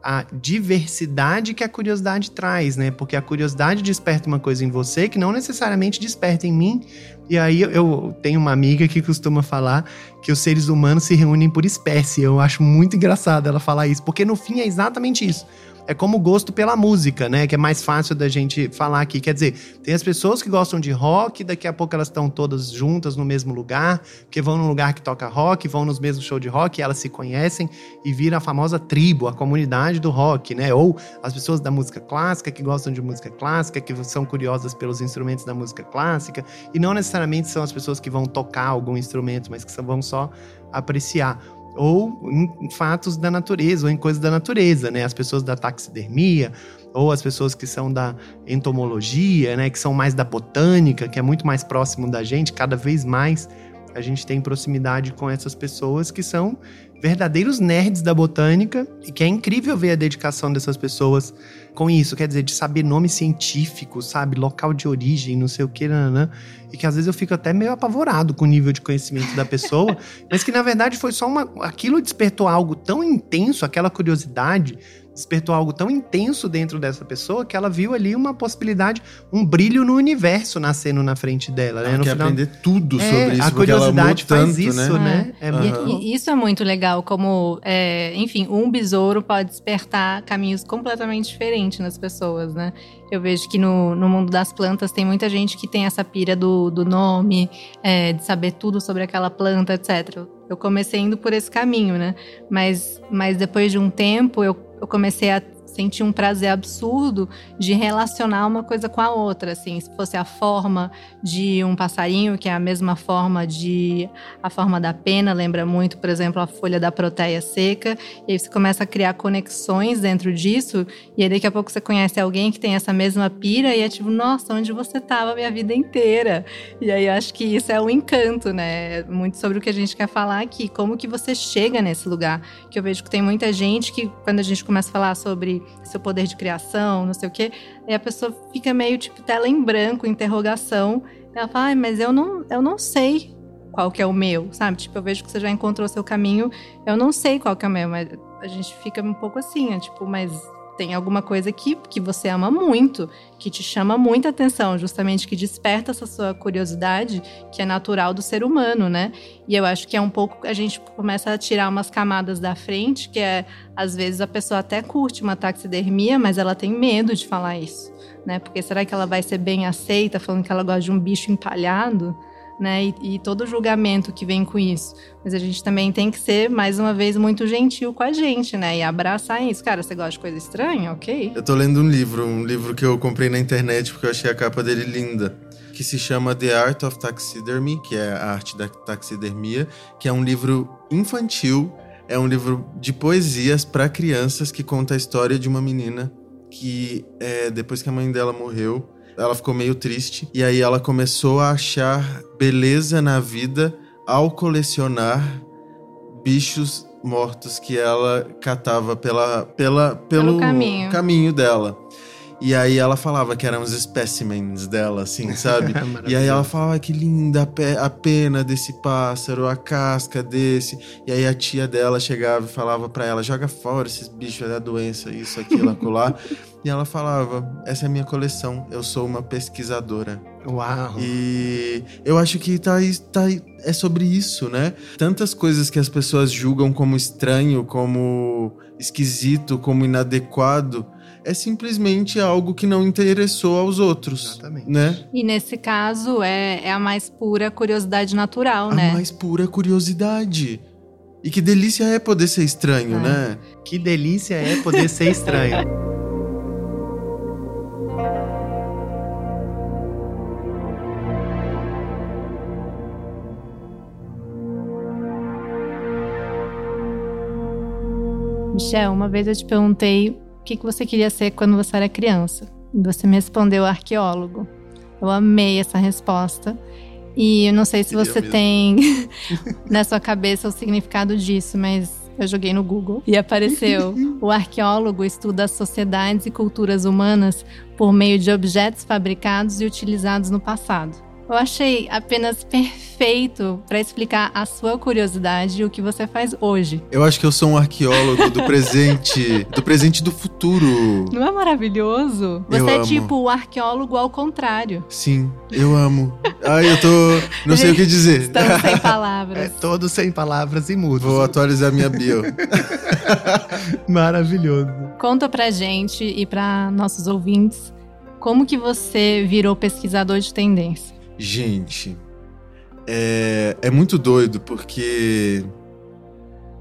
a diversidade que a curiosidade traz, né? Porque a curiosidade desperta uma coisa em você que não necessariamente desperta em mim. E aí eu- tenho uma amiga que costuma falar que os seres humanos se reúnem por espécie. Eu acho muito engraçado ela falar isso, porque no fim é exatamente isso. É como o gosto pela música, né? Que é mais fácil da gente falar aqui. Quer dizer, tem as pessoas que gostam de rock, daqui a pouco elas estão todas juntas no mesmo lugar, que vão num lugar que toca rock, vão nos mesmos shows de rock, elas se conhecem e viram a famosa tribo, a comunidade do rock, né? Ou as pessoas da música clássica que gostam de música clássica, que são curiosas pelos instrumentos da música clássica, e não necessariamente são as pessoas que vão tocar algum instrumento, mas que vão só apreciar ou em fatos da natureza, ou em coisas da natureza, né? As pessoas da taxidermia, ou as pessoas que são da entomologia, né? Que são mais da botânica, que é muito mais próximo da gente, cada vez mais a gente tem proximidade com essas pessoas que são verdadeiros nerds da botânica e que é incrível ver a dedicação dessas pessoas com isso, quer dizer, de saber nome científico, sabe, local de origem, não sei o que, né? e que às vezes eu fico até meio apavorado com o nível de conhecimento da pessoa, mas que na verdade foi só uma, aquilo despertou algo tão intenso, aquela curiosidade, despertou algo tão intenso dentro dessa pessoa que ela viu ali uma possibilidade, um brilho no universo nascendo na frente dela. Né? Ela no quer final... aprender tudo É, sobre isso, a curiosidade faz tanto, isso, né? né? É E- e isso é muito legal, como, é, enfim, um besouro pode despertar caminhos completamente diferentes nas pessoas, né? Eu vejo que no, no mundo das plantas tem muita gente que tem essa pira do, do nome, é, de saber tudo sobre aquela planta, etc. Eu comecei indo por esse caminho, né? Mas, mas depois de um tempo, eu, eu comecei a sentir um prazer absurdo de relacionar uma coisa com a outra, assim, se fosse a forma de um passarinho, que é a mesma forma de a forma da pena, lembra muito, por exemplo, a folha da proteia seca, e aí você começa a criar conexões dentro disso, e aí daqui a pouco você conhece alguém que tem essa mesma pira e é tipo, nossa, onde você estava a minha vida inteira? E aí eu acho que isso é o encanto, né? Muito sobre o que a gente quer falar aqui, como que você chega nesse lugar, que eu vejo que tem muita gente que quando a gente começa a falar sobre seu poder de criação, não sei o quê, aí a pessoa fica meio tipo tela em branco, interrogação. Ela fala, Ai, mas eu não, eu não sei qual que é o meu, sabe? Tipo, eu vejo que você já encontrou seu caminho, eu não sei qual que é o meu, mas a gente fica um pouco assim, é tipo, mas tem alguma coisa que, que você ama muito, que te chama muita atenção, justamente que desperta essa sua curiosidade, que é natural do ser humano, né? E eu acho que é um pouco a gente começa a tirar umas camadas da frente, que é às vezes a pessoa até curte uma taxidermia, mas ela tem medo de falar isso, né? Porque será que ela vai ser bem aceita falando que ela gosta de um bicho empalhado? Né, e, e todo julgamento que vem com isso. Mas a gente também tem que ser, mais uma vez, muito gentil com a gente, né? E abraçar isso. Cara, você gosta de coisa estranha? Ok. Eu tô lendo um livro, um livro que eu comprei na internet porque eu achei a capa dele linda, que se chama The Art of Taxidermy, que é a arte da taxidermia, que é um livro infantil, é um livro de poesias para crianças que conta a história de uma menina que é, depois que a mãe dela morreu, ela ficou meio triste e aí ela começou a achar beleza na vida ao colecionar bichos mortos que ela catava pela, pela, pelo, Pelo caminho. caminho dela. E aí ela falava que eram os specimens dela, assim, sabe? E aí ela falava "Ah, que linda a, pe- a pena desse pássaro, a casca desse. E aí a tia dela chegava e falava pra ela: joga fora esses bichos da doença, isso, aquilo, acolá. e ela falava: essa é a minha coleção, eu sou uma pesquisadora. Uau. E eu acho que tá, tá, é sobre isso, né? Tantas coisas que as pessoas julgam como estranho, como esquisito, como inadequado, é simplesmente algo que não interessou aos outros, Exatamente. né? E nesse caso, é, é a mais pura curiosidade natural, A né? mais pura curiosidade. E que delícia é poder ser estranho, É. né? Que delícia é poder ser estranho. Michel, uma vez eu te perguntei que, que você queria ser quando você era criança. Você me respondeu arqueólogo. Eu amei essa resposta. E eu não sei se você tem na sua cabeça o significado disso, mas eu joguei no Google e apareceu. o arqueólogo estuda as sociedades e culturas humanas por meio de objetos fabricados e utilizados no passado. Eu achei apenas perfeito para explicar a sua curiosidade e o que você faz hoje. Eu acho que eu sou um arqueólogo do presente, do presente e do futuro. Não é maravilhoso? Eu Você é amo. tipo o arqueólogo ao contrário. Sim, eu amo. Ai, eu tô. Não sei o que dizer. Estamos sem É palavras. todo sem palavras e mudos. Vou atualizar minha bio. Maravilhoso. Conta pra gente e pra nossos ouvintes como que você virou pesquisador de tendência. Gente, é, é muito doido porque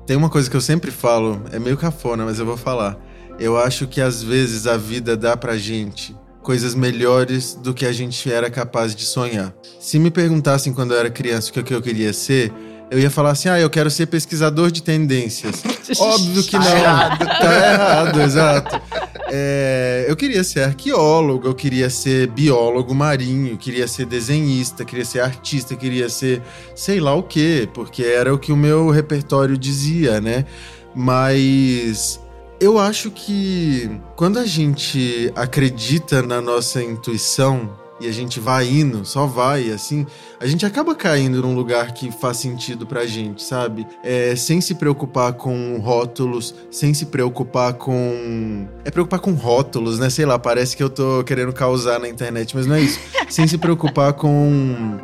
tem uma coisa que eu sempre falo, é meio cafona, mas eu vou falar. Eu acho que às vezes a vida dá pra gente coisas melhores do que a gente era capaz de sonhar. Se me perguntassem quando eu era criança o que eu queria ser, eu ia falar assim: ah, eu quero ser pesquisador de tendências. Óbvio que não. Tá errado, tá errado exato. É, eu queria ser arqueólogo, eu queria ser biólogo marinho, queria ser desenhista, queria ser artista, queria ser sei lá o quê, porque era o que o meu repertório dizia, né? Mas eu acho que quando a gente acredita na nossa intuição e a gente vai indo, só vai, assim, a gente acaba caindo num lugar que faz sentido pra gente, sabe? É, sem se preocupar com rótulos, sem se preocupar com. É preocupar com rótulos, né? Sei lá, parece que eu tô querendo causar na internet, mas não é isso. sem se preocupar com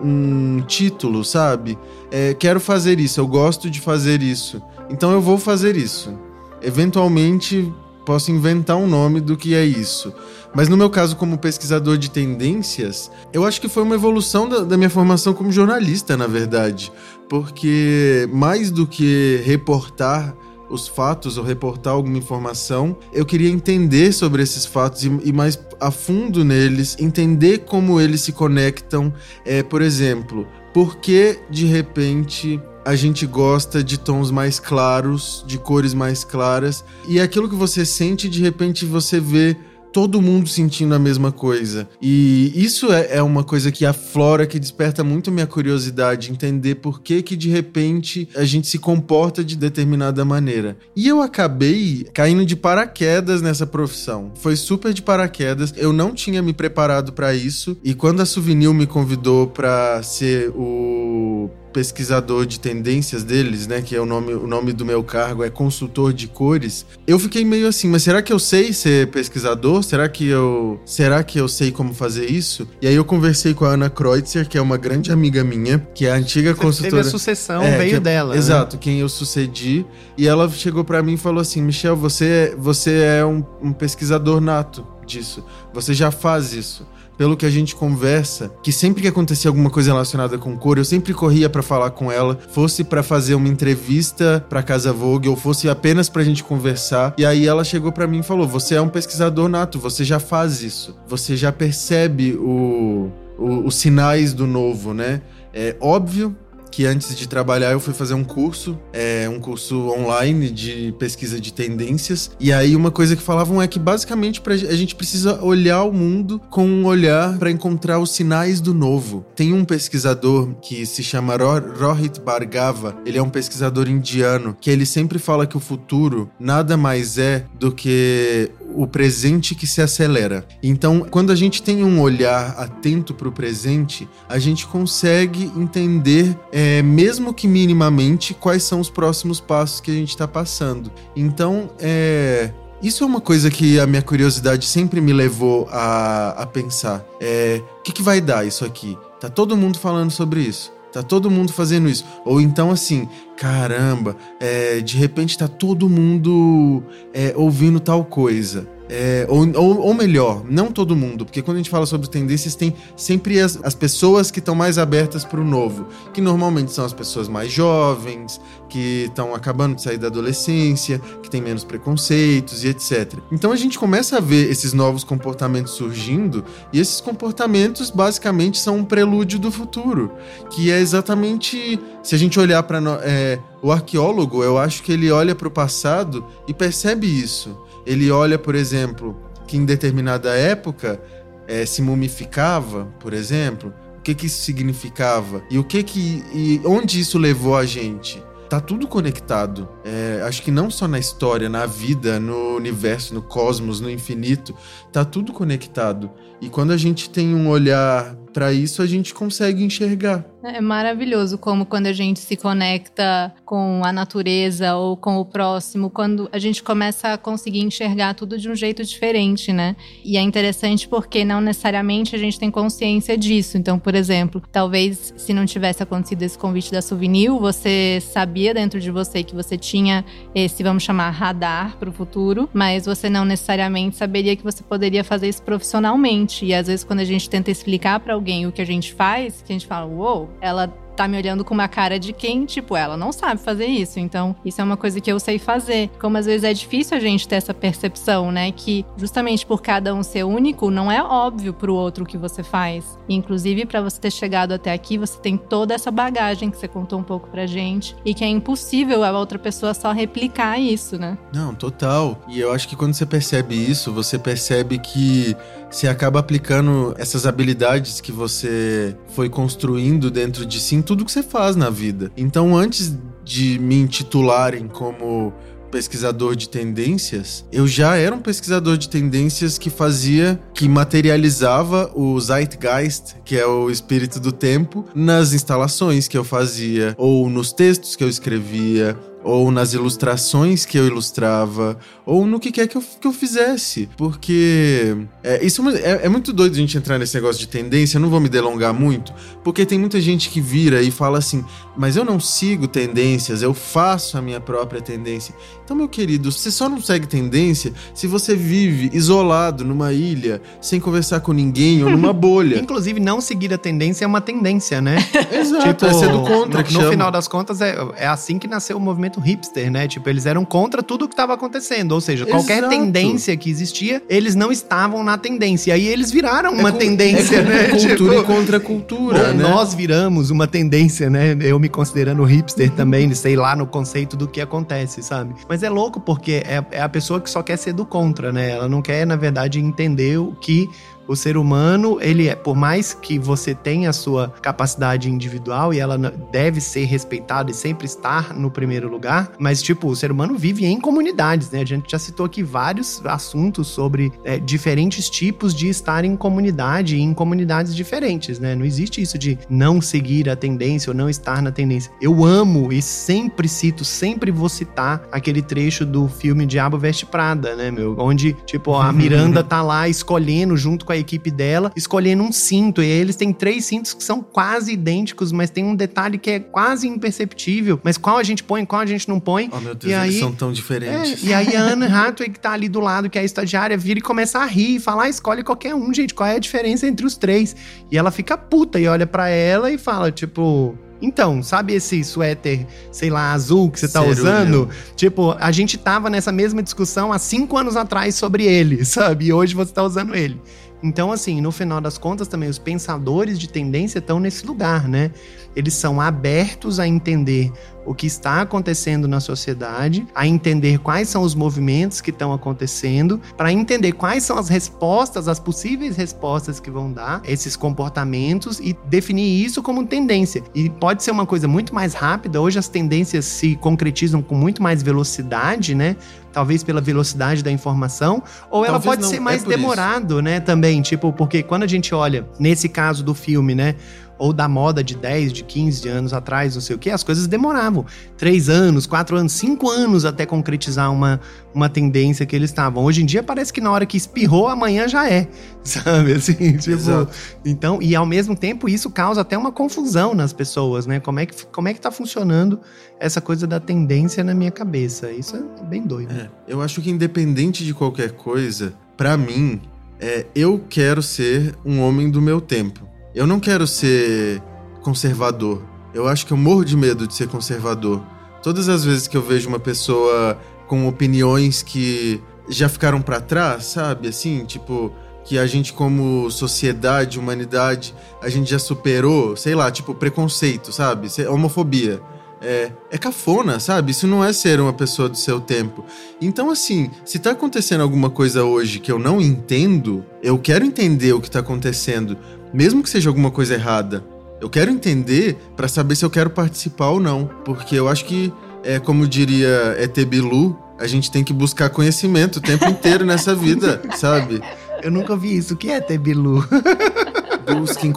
um título, sabe? É, quero fazer isso, eu gosto de fazer isso, então eu vou fazer isso. Eventualmente posso inventar um nome do que é isso. Mas no meu caso, como pesquisador de tendências, eu acho que foi uma evolução da, da, minha formação como jornalista, na verdade. Porque mais do que reportar os fatos ou reportar alguma informação, eu queria entender sobre esses fatos e, e mais a fundo neles, entender como eles se conectam. É, por exemplo, por que de repente a gente gosta de tons mais claros, de cores mais claras, e aquilo que você sente, de repente você vê todo mundo sentindo a mesma coisa. E isso é, é, uma coisa que aflora, que desperta muito minha curiosidade, entender por que que de repente a gente se comporta de determinada maneira. E eu acabei caindo de paraquedas nessa profissão. Foi super de paraquedas. Eu não tinha me preparado para isso e quando a Souvenir me convidou para ser o pesquisador de tendências deles, né, que é o nome, o nome do meu cargo é consultor de cores. Eu fiquei meio assim, mas será que eu sei ser pesquisador? Será que eu, será que eu sei como fazer isso? E aí eu conversei com a Ana Kreutzer, que é uma grande amiga minha, que é a antiga Você consultora. Teve a sucessão é, veio é, dela. Né? Exato, né? quem eu sucedi, e ela chegou para mim e falou assim: "Michel, você você é um, um pesquisador nato disso. Você já faz isso." Pelo que a gente conversa, que sempre que acontecia alguma coisa relacionada com cor, eu sempre corria para falar com ela, fosse para fazer uma entrevista para Casa Vogue ou fosse apenas pra gente conversar. E aí ela chegou para mim e falou: "Você é um pesquisador nato, você já faz isso. Você já percebe o, o os sinais do novo, né?" É óbvio que antes de trabalhar eu fui fazer um curso, é, um curso online de pesquisa de tendências. E aí uma coisa que falavam é que basicamente pra, a gente precisa olhar o mundo com um olhar para encontrar os sinais do novo. Tem um pesquisador que se chama Rohit Bhargava, ele é um pesquisador indiano, que ele sempre fala que o futuro nada mais é do que o presente que se acelera. Então, quando a gente tem um olhar atento para o presente, a gente consegue entender, é, mesmo que minimamente, quais são os próximos passos que a gente está passando. Então, é, isso é uma coisa que a minha curiosidade sempre me levou a, a pensar. É, o que, que vai dar isso aqui? Tá todo mundo falando sobre isso. Tá todo mundo fazendo isso. Ou então, assim, caramba, é, de repente tá todo mundo é, ouvindo tal coisa. É, ou, ou, ou, melhor, não todo mundo, porque quando a gente fala sobre tendências, tem sempre as, as pessoas que estão mais abertas para o novo, que normalmente são as pessoas mais jovens, que estão acabando de sair da adolescência, que têm menos preconceitos e etc. Então a gente começa a ver esses novos comportamentos surgindo, e esses comportamentos basicamente são um prelúdio do futuro, que é exatamente se a gente olhar para é, o arqueólogo, eu acho que ele olha para o passado e percebe isso ele olha, por exemplo, que em determinada época é, se mumificava, por exemplo, o que que isso significava e o que que e onde isso levou a gente. Tá tudo conectado. É, acho que não só na história, na vida, no universo, no cosmos, no infinito, tá tudo conectado. E quando a gente tem um olhar para isso, a gente consegue enxergar. É maravilhoso como quando a gente se conecta com a natureza ou com o próximo, quando a gente começa a conseguir enxergar tudo de um jeito diferente, né? E é interessante porque não necessariamente a gente tem consciência disso. Então, por exemplo, talvez se não tivesse acontecido esse convite da Souvenir, você sabia dentro de você que você tinha esse, vamos chamar, radar para o futuro, mas você não necessariamente saberia que você poderia fazer isso profissionalmente. E às vezes, quando a gente tenta explicar para alguém o que a gente faz, que a gente fala, uou, wow, ela tá me olhando com uma cara de quem, tipo, ela não sabe fazer isso. Então, isso é uma coisa que eu sei fazer. Como às vezes é difícil a gente ter essa percepção, né? Que justamente por cada um ser único, não é óbvio pro outro o que você faz. E, inclusive, para você ter chegado até aqui, você tem toda essa bagagem que você contou um pouco pra gente. E que é impossível a outra pessoa só replicar isso, né? Não, total. E eu acho que quando você percebe isso, você percebe que você acaba aplicando essas habilidades que você foi construindo dentro de si em tudo que você faz na vida. Então, antes de me intitularem como pesquisador de tendências, eu já era um pesquisador de tendências que fazia, que materializava o Zeitgeist, que é o espírito do tempo, nas instalações que eu fazia, ou nos textos que eu escrevia, ou nas ilustrações que eu ilustrava, ou no que quer que eu, que eu fizesse. Porque é, isso é, é, muito doido a gente entrar nesse negócio de tendência, eu não vou me delongar muito, porque tem muita gente que vira e fala assim, mas eu não sigo tendências, eu faço a minha própria tendência. Então, meu querido, você só não segue tendência se você vive isolado numa ilha, sem conversar com ninguém ou numa bolha. Inclusive, não seguir a tendência é uma tendência, né? Exato, tipo, é ser do contra. No, no final das contas, é, é assim que nasceu o movimento movimento hipster, né? Tipo, eles eram contra tudo o que estava acontecendo. Ou seja, qualquer Exato. tendência que existia, eles não estavam na tendência. E aí eles viraram uma é tendência, é né? Cultura tipo, e contra cultura, né? Nós viramos uma tendência, né? Eu me considerando hipster também, sei lá no conceito do que acontece, sabe? Mas é louco porque é, é a pessoa que só quer ser do contra, né? Ela não quer, na verdade, entender o que o ser humano, ele é, por mais que você tenha a sua capacidade individual e ela deve ser respeitada e sempre estar no primeiro lugar, mas tipo, o ser humano vive em comunidades, né? A gente já citou aqui vários assuntos sobre é, diferentes tipos de estar em comunidade e em comunidades diferentes, né? Não existe isso de não seguir a tendência ou não estar na tendência. Eu amo e sempre cito, sempre vou citar aquele trecho do filme Diabo Veste Prada, né, meu? Onde, tipo, a Miranda tá lá escolhendo junto com a equipe dela, escolhendo um cinto. E aí eles têm três cintos que são quase idênticos, mas tem um detalhe que é quase imperceptível. Mas qual a gente põe, qual a gente não põe. Oh, meu Deus, e eles aí, são tão diferentes. É, e aí a Anne Hathaway, que tá ali do lado, que é a estagiária, vira e começa a rir e fala: ah, escolhe qualquer um, gente. Qual é a diferença entre os três? E ela fica puta e olha para ela e fala, tipo. Então, sabe esse suéter, sei lá, azul que você tá usando? Tipo, a gente tava nessa mesma discussão há cinco anos atrás sobre ele, sabe? E hoje você tá usando ele. Então, assim, no final das contas, também os pensadores de tendência estão nesse lugar, né? Eles são abertos a entender o que está acontecendo na sociedade, a entender quais são os movimentos que estão acontecendo, para entender quais são as respostas, as possíveis respostas que vão dar esses comportamentos e definir isso como tendência. E pode ser uma coisa muito mais rápida. Hoje as tendências se concretizam com muito mais velocidade, né? Talvez pela velocidade da informação, ou Talvez ela pode não, ser mais é demorado, isso. né? Também, tipo, porque quando a gente olha nesse caso do filme, né? Ou da moda de 10, de 15 anos atrás, não sei o que, as coisas demoravam. Três anos, quatro anos, cinco anos até concretizar uma, uma tendência que eles estavam. Hoje em dia parece que na hora que espirrou, amanhã já é. Sabe? Assim, tipo. Exato. Então, e ao mesmo tempo, isso causa até uma confusão nas pessoas, né? Como é que, como é que tá funcionando essa coisa da tendência na minha cabeça? Isso é bem doido. É, eu acho que independente de qualquer coisa, para mim, é, eu quero ser um homem do meu tempo. Eu não quero ser conservador. Eu acho que eu morro de medo de ser conservador. Todas as vezes que eu vejo uma pessoa com opiniões que já ficaram para trás, sabe? Assim, tipo, que a gente como sociedade, humanidade, a gente já superou, sei lá, tipo preconceito, sabe? Homofobia. É, é cafona, sabe? Isso não é ser uma pessoa do seu tempo. Então, assim, se tá acontecendo alguma coisa hoje que eu não entendo, eu quero entender o que tá acontecendo mesmo que seja alguma coisa errada, eu quero entender para saber se eu quero participar ou não. Porque eu acho que, é como diria Etebilu, a gente tem que buscar conhecimento o tempo inteiro nessa vida, sabe? Eu nunca vi isso. O que é Etebilu? Busquem.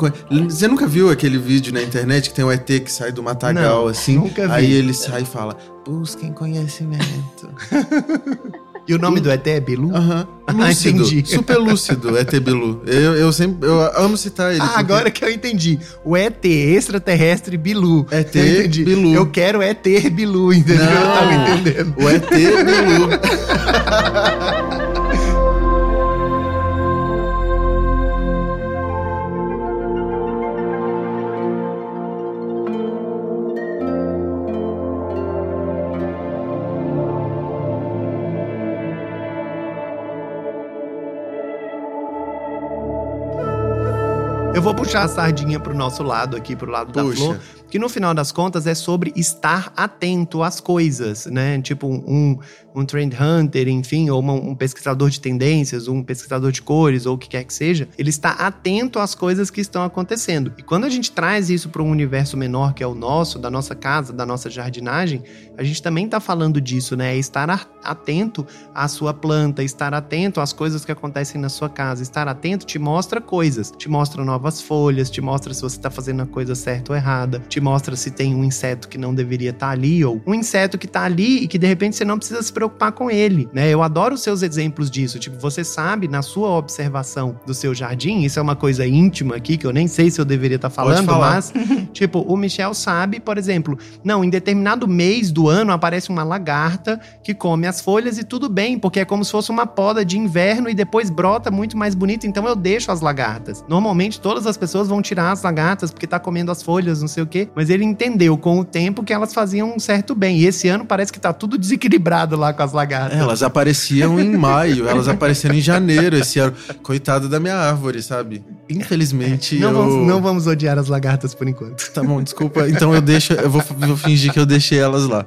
Você nunca viu aquele vídeo na internet que tem o ET que sai do matagal não, assim? Nunca vi. Aí ele sai e fala: busquem conhecimento. E o nome do ET é Bilu? Aham. Ah, Lúcido. entendi. super lúcido, ET Bilu. Eu, eu sempre. Eu amo citar ele. Ah, porque- agora que eu entendi. O ET extraterrestre Bilu. ET Eu entendi. Bilu. Eu quero ET Bilu, entendeu? Eu Não. tava entendendo. O ET Bilu. Eu vou puxar a sardinha pro nosso lado aqui, pro lado da Puxa. flor, que no final das contas é sobre estar atento às coisas, né? Tipo um, um trend hunter, enfim, ou uma- um pesquisador de tendências, um pesquisador de cores, ou o que quer que seja, ele está atento às coisas que estão acontecendo. E quando a gente traz isso para um universo menor que é o nosso, da nossa casa, da nossa jardinagem, a gente também está falando disso, né? É estar atento à sua planta, estar atento às coisas que acontecem na sua casa, estar atento te mostra coisas, te mostra novas folhas, te mostra se você está fazendo a coisa certa ou errada, te mostra se tem um inseto que não deveria estar ali ou um inseto que está ali e que de repente você não precisa se preocupar com ele, né? Eu adoro os seus exemplos disso, tipo, você sabe na sua observação do seu jardim, isso é uma coisa íntima aqui que eu nem sei se eu deveria estar falando, falar. mas tipo, o Michel sabe, por exemplo, não, em determinado mês do ano aparece uma lagarta que come as folhas e tudo bem, porque é como se fosse uma poda de inverno e depois brota muito mais bonito, então eu deixo as lagartas. Normalmente todas as pessoas vão tirar as lagartas porque tá comendo as folhas, não sei o quê, mas ele entendeu com o tempo que elas faziam um certo bem. E esse ano parece que tá tudo desequilibrado lá com as lagartas. Elas apareciam em maio, elas apareceram em janeiro esse ano. Coitado da minha árvore, sabe? Infelizmente. não, eu... vamos, não vamos odiar as lagartas por enquanto. Tá bom, desculpa. Então eu deixo. Eu vou, vou fingir que eu deixei elas lá.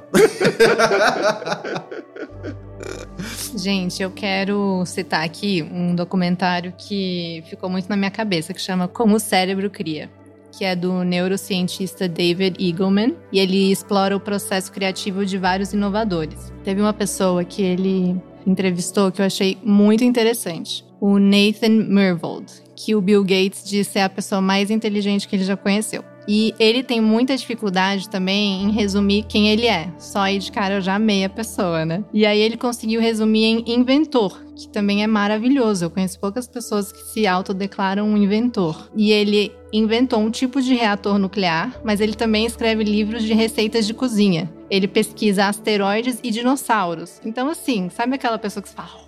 Gente, eu quero citar aqui um documentário que ficou muito na minha cabeça, que chama Como o Cérebro Cria, que é do neurocientista David Eagleman, e ele explora o processo criativo de vários inovadores. Teve uma pessoa que ele entrevistou que eu achei muito interessante, o Nathan Myhrvold, que o Bill Gates disse é a pessoa mais inteligente que ele já conheceu. E ele tem muita dificuldade também em resumir quem ele é. Só aí de cara eu já amei a pessoa, né? E aí ele conseguiu resumir em inventor, que também é maravilhoso. Eu conheço poucas pessoas que se autodeclaram um inventor. E ele inventou um tipo de reator nuclear, mas ele também escreve livros de receitas de cozinha. Ele pesquisa asteroides e dinossauros. Então, assim, sabe aquela pessoa que você fala,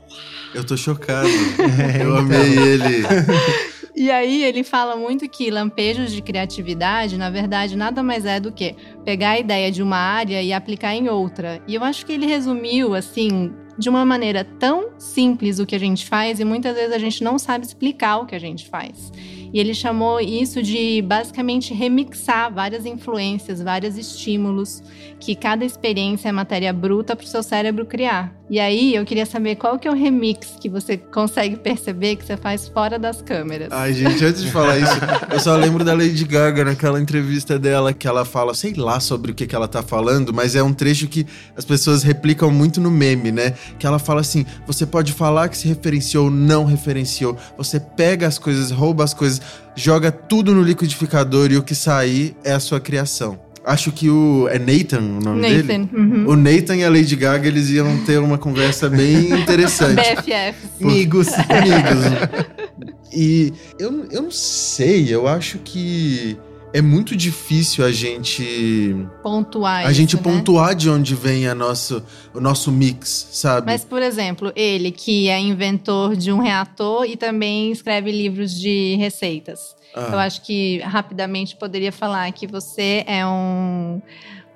Eu tô chocado. eu amei ele. E aí ele fala muito que lampejos de criatividade, na verdade, nada mais é do que pegar a ideia de uma área e aplicar em outra. E eu acho que ele resumiu assim de uma maneira tão simples o que a gente faz e muitas vezes a gente não sabe explicar o que a gente faz. E ele chamou isso de basicamente remixar várias influências, vários estímulos, que cada experiência é matéria bruta para o seu cérebro criar. E aí eu queria saber qual que é o remix que você consegue perceber que você faz fora das câmeras. Ai, gente, antes de falar isso, eu só lembro da Lady Gaga naquela entrevista dela que ela fala, sei lá sobre o que, que ela tá falando, mas é um trecho que as pessoas replicam muito no meme, né? Que ela fala assim: você pode falar que se referenciou, não referenciou. Você pega as coisas, rouba as coisas, joga tudo no liquidificador e o que sair é a sua criação. Acho que o. É Nathan o nome dele? Nathan. Uhum. O Nathan e a Lady Gaga, eles iam ter uma conversa bem interessante. BFFs. Amigos. amigos. E eu, eu não sei, eu acho que é muito difícil a gente Pontuar a gente isso, né? pontuar de onde vem a nosso, o nosso mix, sabe? Mas, por exemplo, ele que é inventor de um reator e também escreve livros de receitas. Ah, Eu acho que rapidamente poderia falar que você é um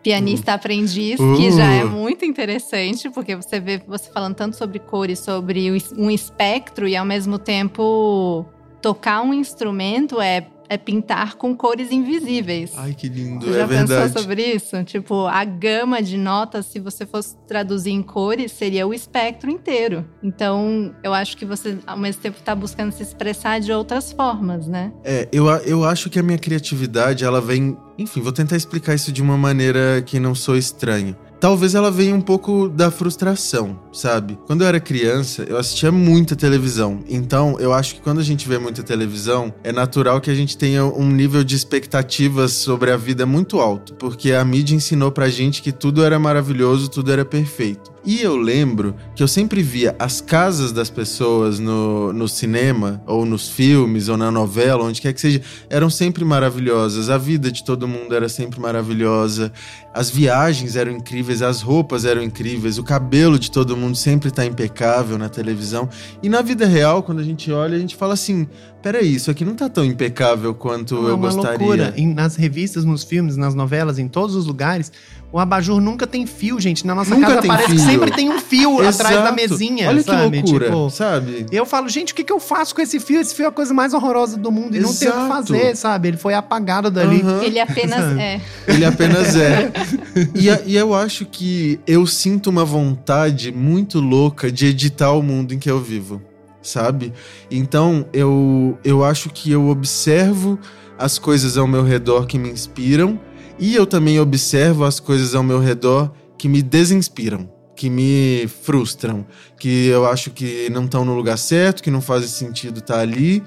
pianista aprendiz, que Uh. já é muito interessante, porque você vê você falando tanto sobre cores, sobre um espectro e ao mesmo tempo tocar um instrumento é, é pintar com cores invisíveis. Ai, que lindo, Você é já verdade. pensou sobre isso? Tipo, a gama de notas, se você fosse traduzir em cores, seria o espectro inteiro. Então, eu acho que você, ao mesmo tempo, está buscando se expressar de outras formas, né? É, eu, eu acho que a minha criatividade, ela vem. Enfim, vou tentar explicar isso de uma maneira que não sou estranho. Talvez ela venha um pouco da frustração, sabe? Quando eu era criança, eu assistia muita televisão. Então, eu acho que quando a gente vê muita televisão, é natural que a gente tenha um nível de expectativas sobre a vida muito alto. Porque a mídia ensinou pra gente que tudo era maravilhoso, tudo era perfeito. E eu lembro que eu sempre via as casas das pessoas no, no cinema, ou nos filmes, ou na novela, onde quer que seja, eram sempre maravilhosas. A vida de todo mundo era sempre maravilhosa. As viagens eram incríveis, as roupas eram incríveis, o cabelo de todo mundo sempre está impecável na televisão. E na vida real, quando a gente olha, a gente fala assim: peraí, isso aqui não tá tão impecável quanto Não, é eu uma gostaria. loucura. Em- nas revistas, nos filmes, nas novelas, em todos os lugares, o abajur nunca tem fio, gente. Na nossa Nunca casa tem parece que fio. sempre tem um fio atrás da Exato. mesinha. Olha sabe? que loucura, Tipo, sabe? eu falo, gente, o que, que eu faço com esse fio? Esse fio é a coisa mais horrorosa do mundo. E não tem o que Exato. fazer, sabe? Ele foi apagado dali. Ele apenas é. Ele apenas é. E, a- e eu acho que eu sinto uma vontade muito louca de editar o mundo em que eu vivo, sabe? Então eu, eu acho que eu observo as coisas ao meu redor que me inspiram e eu também observo as coisas ao meu redor que me desinspiram. Que me frustram, que eu acho que não estão no lugar certo, que não fazem sentido estar ali.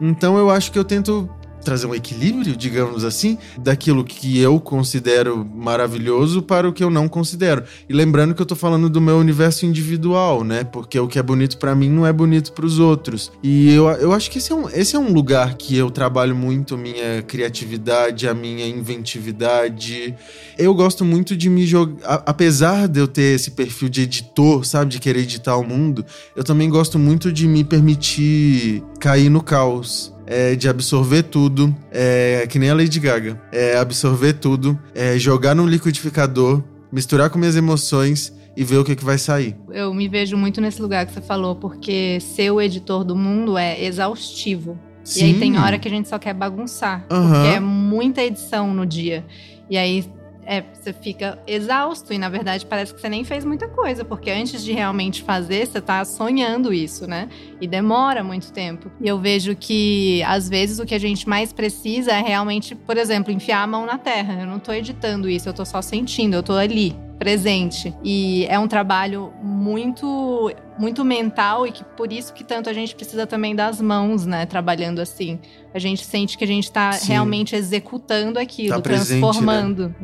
Então eu acho que eu tento trazer um equilíbrio, digamos assim, daquilo que eu considero maravilhoso para o que eu não considero. E lembrando que eu tô falando do meu universo individual, né? Porque o que é bonito para mim não é bonito para os outros. E eu, eu acho que esse é, um, esse é um lugar que eu trabalho muito minha criatividade, a minha inventividade. Eu gosto muito de me jogar. Apesar de eu ter esse perfil de editor, sabe? De querer editar o mundo, eu também gosto muito de me permitir cair no caos é, de absorver tudo, é, que nem a Lady Gaga. É, absorver tudo, é, jogar no liquidificador, misturar com minhas emoções e ver o que, que vai sair. Eu me vejo muito nesse lugar que você falou, porque ser o editor do mundo é exaustivo. E aí tem hora que a gente só quer bagunçar. Aham. Porque é muita edição no dia. E aí é, você fica exausto e, na verdade, parece que você nem fez muita coisa. Porque antes de realmente fazer, você tá sonhando isso, né? E demora muito tempo. E eu vejo que, às vezes, o que a gente mais precisa é realmente, por exemplo, enfiar a mão na terra. Eu não tô editando isso, eu tô só sentindo, eu tô ali presente. E é um trabalho muito muito mental e que por isso que tanto a gente precisa também das mãos, né, trabalhando assim. A gente sente que a gente tá Sim. realmente executando aquilo, Tá presente, transformando.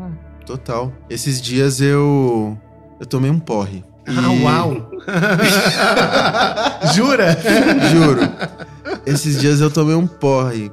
Total. Esses dias eu. Eu tomei um porre. Ah, E- uau! Jura? Juro. Esses dias eu tomei um porre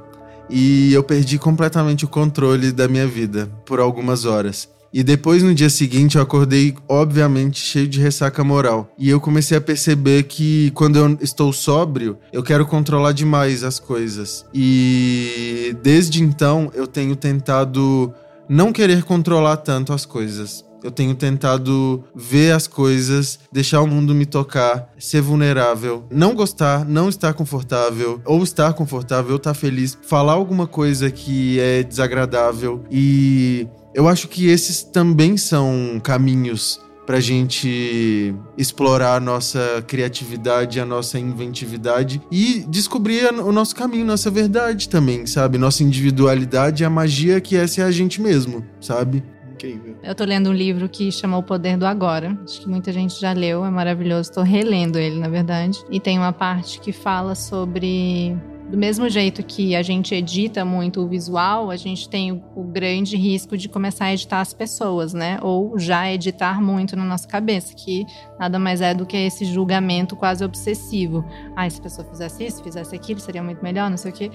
e eu perdi completamente o controle da minha vida por algumas horas. E depois, no dia seguinte, eu acordei, obviamente, cheio de ressaca moral. E eu comecei a perceber que quando eu estou sóbrio, eu quero controlar demais as coisas. E desde então, eu tenho tentado não querer controlar tanto as coisas. Eu tenho tentado ver as coisas, deixar o mundo me tocar, ser vulnerável, não gostar, não estar confortável, ou estar confortável, ou estar feliz, falar alguma coisa que é desagradável. E eu acho que esses também são caminhos pra gente explorar a nossa criatividade, a nossa inventividade e descobrir a- o nosso caminho, nossa verdade também, sabe? Nossa individualidade e a magia que é ser a gente mesmo, sabe? Incrível. Eu tô lendo um livro que chama O Poder do Agora. Acho que muita gente já leu, é maravilhoso. Tô relendo ele, na verdade. E tem uma parte que fala sobre. Do mesmo jeito que a gente edita muito o visual, a gente tem o, o grande risco de começar a editar as pessoas, né? Ou já editar muito na nossa cabeça, que nada mais é do que esse julgamento quase obsessivo. Ah, se a pessoa fizesse isso, fizesse aquilo, seria muito melhor, não sei o quê.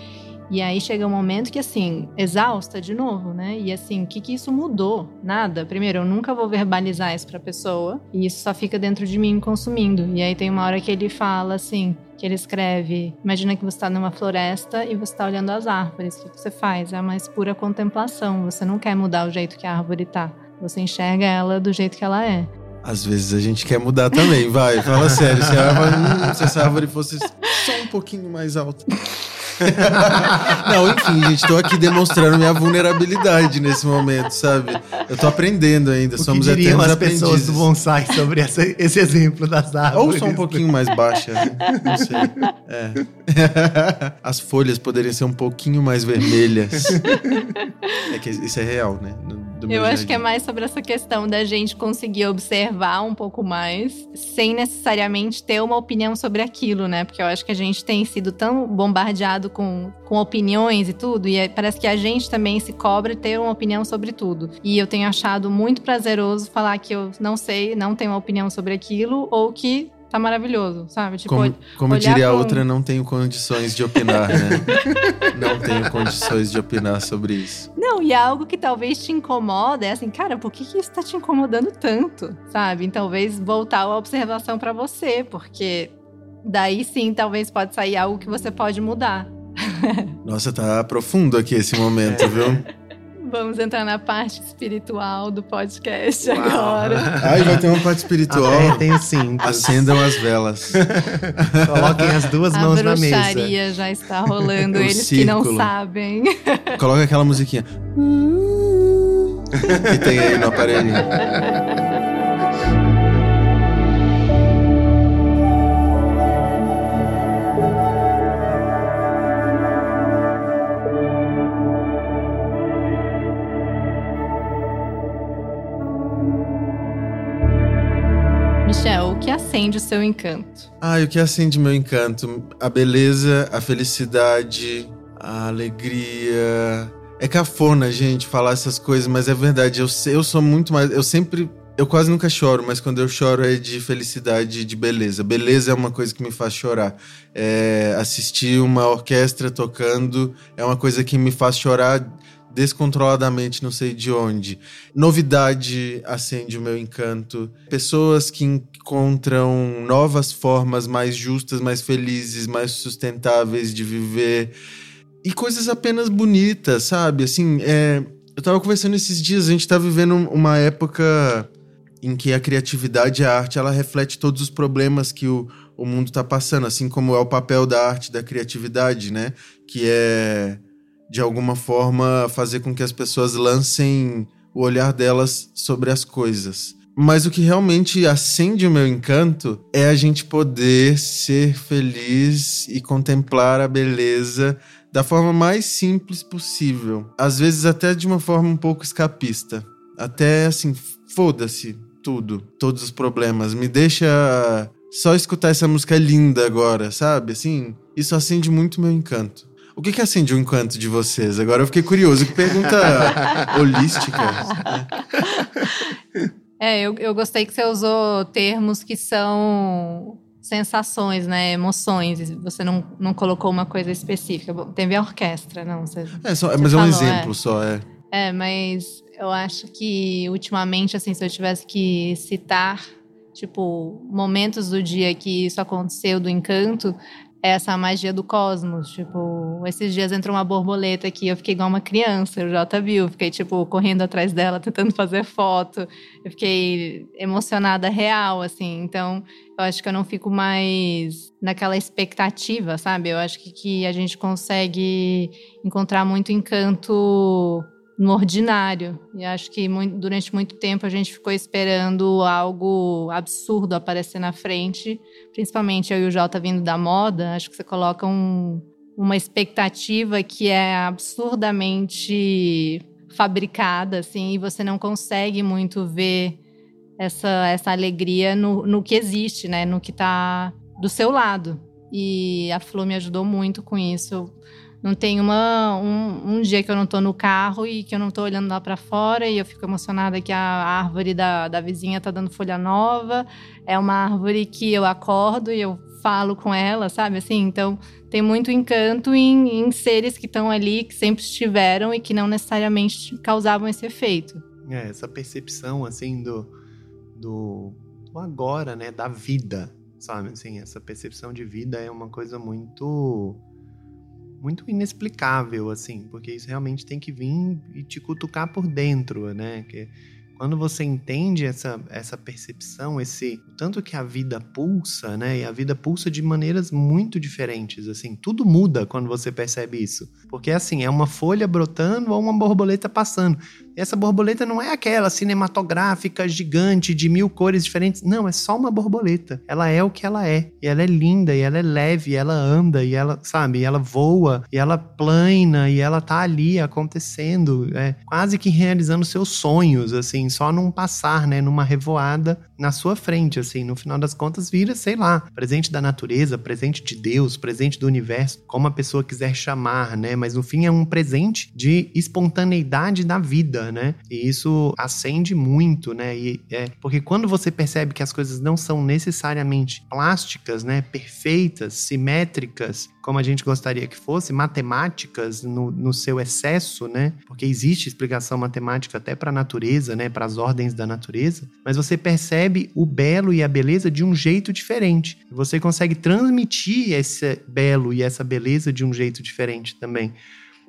E aí chega um momento que, assim, exausta de novo, né? E assim, o que, que isso mudou? Nada. Primeiro, eu nunca vou verbalizar isso pra pessoa. E isso só fica dentro de mim consumindo. E aí tem uma hora que ele fala assim. Que ele escreve: Imagina que você está numa floresta e você está olhando as árvores. O que você faz? É a mais pura contemplação. Você não quer mudar o jeito que a árvore tá. Você enxerga ela do jeito que ela é. Às vezes a gente quer mudar também, vai, fala sério. Se, a árvore, hum, se essa árvore fosse só um pouquinho mais alta. Não, enfim, gente, tô aqui demonstrando minha vulnerabilidade nesse momento, sabe? Eu tô aprendendo ainda, O que somos diriam eternos as pessoas aprendizes. do bonsai sobre essa- esse exemplo das Ou árvores? só um pouquinho mais baixa, não sei. É. As folhas poderiam ser um pouquinho mais vermelhas. É que isso é real, né? Do meu Eu acho que é mais sobre essa questão da gente conseguir observar um pouco mais, sem necessariamente ter uma opinião sobre aquilo, né? Porque eu acho que a gente tem sido tão bombardeado com, com opiniões e tudo, e é- parece que a gente também se cobra ter uma opinião sobre tudo. E eu tenho achado muito prazeroso falar que eu não sei, não tenho uma opinião sobre aquilo, ou que tá maravilhoso, sabe? Tipo, Como, como olhar diria a outra, não tenho condições de opinar, né? não tenho condições de opinar sobre isso. Não, e é algo que talvez te incomoda, é assim, cara, por que, que isso tá te incomodando tanto, sabe? E talvez voltar a observação pra você, porque daí sim, talvez pode sair algo que você pode mudar. Nossa, tá profundo aqui esse momento, viu? Vamos entrar na parte espiritual do podcast Uau. agora. Ai, vai ter uma parte espiritual. Apertem os cintos. Acendam as velas. Coloquem as duas A mãos na mesa. bruxaria já está rolando, O eles que não círculo. sabem. Coloca aquela musiquinha. que tem aí no aparelhinho. Acende o seu encanto? Ah, o que acende meu encanto? A beleza, a felicidade, a alegria. É cafona, gente, falar essas coisas, mas é verdade. Eu, eu sou muito mais. Eu sempre. Eu quase nunca choro, mas quando eu choro é de felicidade de beleza. Beleza é uma coisa que me faz chorar. É, assistir uma orquestra tocando é uma coisa que me faz chorar descontroladamente, não sei de onde. Novidade acende o meu encanto. Pessoas que encontram novas formas mais justas, mais felizes, mais sustentáveis de viver. E coisas apenas bonitas, sabe? Assim, é, eu tava conversando esses dias, a gente tá vivendo uma época em que a criatividade e a arte ela reflete todos os problemas que o, o mundo tá passando, assim como é o papel da arte da criatividade, né? Que é de alguma forma fazer com que as pessoas lancem o olhar delas sobre as coisas. Mas o que realmente acende o meu encanto é a gente poder ser feliz e contemplar a beleza da forma mais simples possível. Às vezes até de uma forma um pouco escapista. Até assim, foda-se tudo, todos os problemas. Me deixa só escutar essa música linda agora, sabe? Assim, isso acende muito meu encanto. O que, que acende o encanto de vocês? Agora eu fiquei curioso. Que pergunta holística. É, eu, eu gostei que você usou termos que são sensações, né? Emoções. Você não, não colocou uma coisa específica. Bom, Teve a orquestra, não. Você, É, só, Você mas é um falou, exemplo é. só, é. é, mas eu acho que ultimamente, assim, se eu tivesse que citar, tipo, momentos do dia que isso aconteceu, do encanto, é essa magia do cosmos. Tipo, esses dias entrou uma borboleta aqui, eu fiquei igual uma criança, eu já viu, fiquei, tipo, correndo atrás dela, tentando fazer foto. Eu fiquei emocionada real, assim. Então, eu acho que eu não fico mais naquela expectativa, sabe? Eu acho que, que a gente consegue encontrar muito encanto no ordinário. E acho que muito- durante muito tempo a gente ficou esperando algo absurdo aparecer na frente. Principalmente eu e o Jota vindo da moda, acho que você coloca um- uma expectativa que é absurdamente fabricada, assim, e você não consegue muito ver essa, essa alegria no, no que existe, né? No que tá do seu lado. E a Flu me ajudou muito com isso. Não tem uma, um, um dia que eu não tô no carro e que eu não tô olhando lá para fora e eu fico emocionada que a árvore da, da vizinha tá dando folha nova. É uma árvore que eu acordo e eu falo com ela, sabe? Assim, então tem muito encanto em, em seres que estão ali, que sempre estiveram e que não necessariamente causavam esse efeito. É, essa percepção, assim, do, do, do agora, né? Da vida, sabe? Assim, essa percepção de vida é uma coisa muito muito inexplicável, assim, porque isso realmente tem que vir e te cutucar por dentro, né? Que quando você entende essa, essa percepção, esse tanto que a vida pulsa, né? E a vida pulsa de maneiras muito diferentes, assim, tudo muda quando você percebe isso, porque assim é uma folha brotando ou uma borboleta passando Essa borboleta não é aquela cinematográfica gigante de mil cores diferentes. Não, é só uma borboleta. Ela é o que ela é. E ela é linda, e ela é leve, e ela anda, e ela, sabe, e ela voa, e ela plana, e ela tá ali acontecendo, é, quase que realizando seus sonhos, assim, só num passar, né, numa revoada na sua frente, assim. No final das contas, vira, sei lá, presente da natureza, presente de Deus, presente do universo, como a pessoa quiser chamar, né? Mas no fim é um presente de espontaneidade da vida, né? E isso acende muito, né? E é porque quando você percebe que as coisas não são necessariamente plásticas, né? Perfeitas, simétricas, como a gente gostaria que fosse, matemáticas no, no seu excesso, né? Porque existe explicação matemática até para a natureza, né? Para as ordens da natureza. Mas você percebe o belo e a beleza de um jeito diferente. Você consegue transmitir esse belo e essa beleza de um jeito diferente também.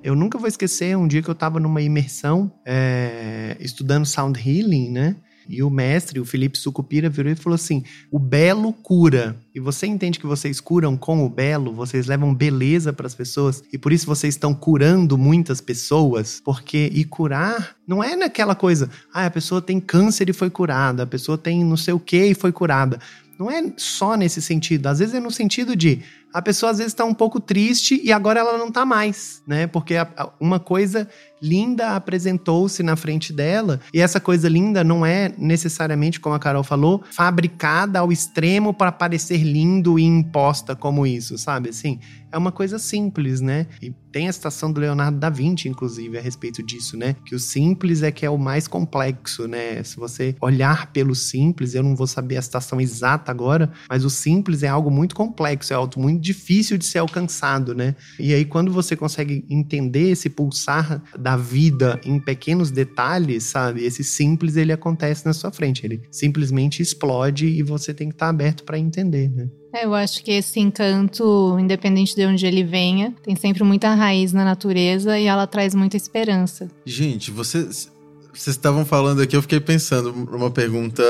Eu nunca vou esquecer um dia que eu estava numa imersão é, estudando sound healing, né? E o mestre, o Felipe Sucupira, virou e falou assim: o belo cura. E você entende que vocês curam com o belo, vocês levam beleza para as pessoas, e por isso vocês estão curando muitas pessoas, porque e curar não é naquela coisa, ah, a pessoa tem câncer e foi curada, a pessoa tem não sei o que e foi curada. Não é só nesse sentido, às vezes é no sentido de a pessoa às vezes está um pouco triste e agora ela não está mais, né? Porque a, a, uma coisa linda apresentou-se na frente dela e essa coisa linda não é necessariamente, como a Carol falou, fabricada ao extremo para parecer lindo e imposta como isso, sabe? Assim, é uma coisa simples, né? E tem a citação do Leonardo da Vinci, inclusive, a respeito disso, né? Que o simples é que é o mais complexo, né? Se você olhar pelo simples, eu não vou saber a citação exata agora, mas o simples é algo muito complexo, é algo muito difícil de ser alcançado, né? E aí, quando você consegue entender esse pulsar da vida em pequenos detalhes, sabe? Esse simples, ele acontece na sua frente. Ele simplesmente explode e você tem que estar aberto para entender, né? É, eu acho que esse encanto, independente de onde ele venha, tem sempre muita raiz na natureza e ela traz muita esperança. Gente, vocês vocês estavam falando aqui, eu fiquei pensando numa pergunta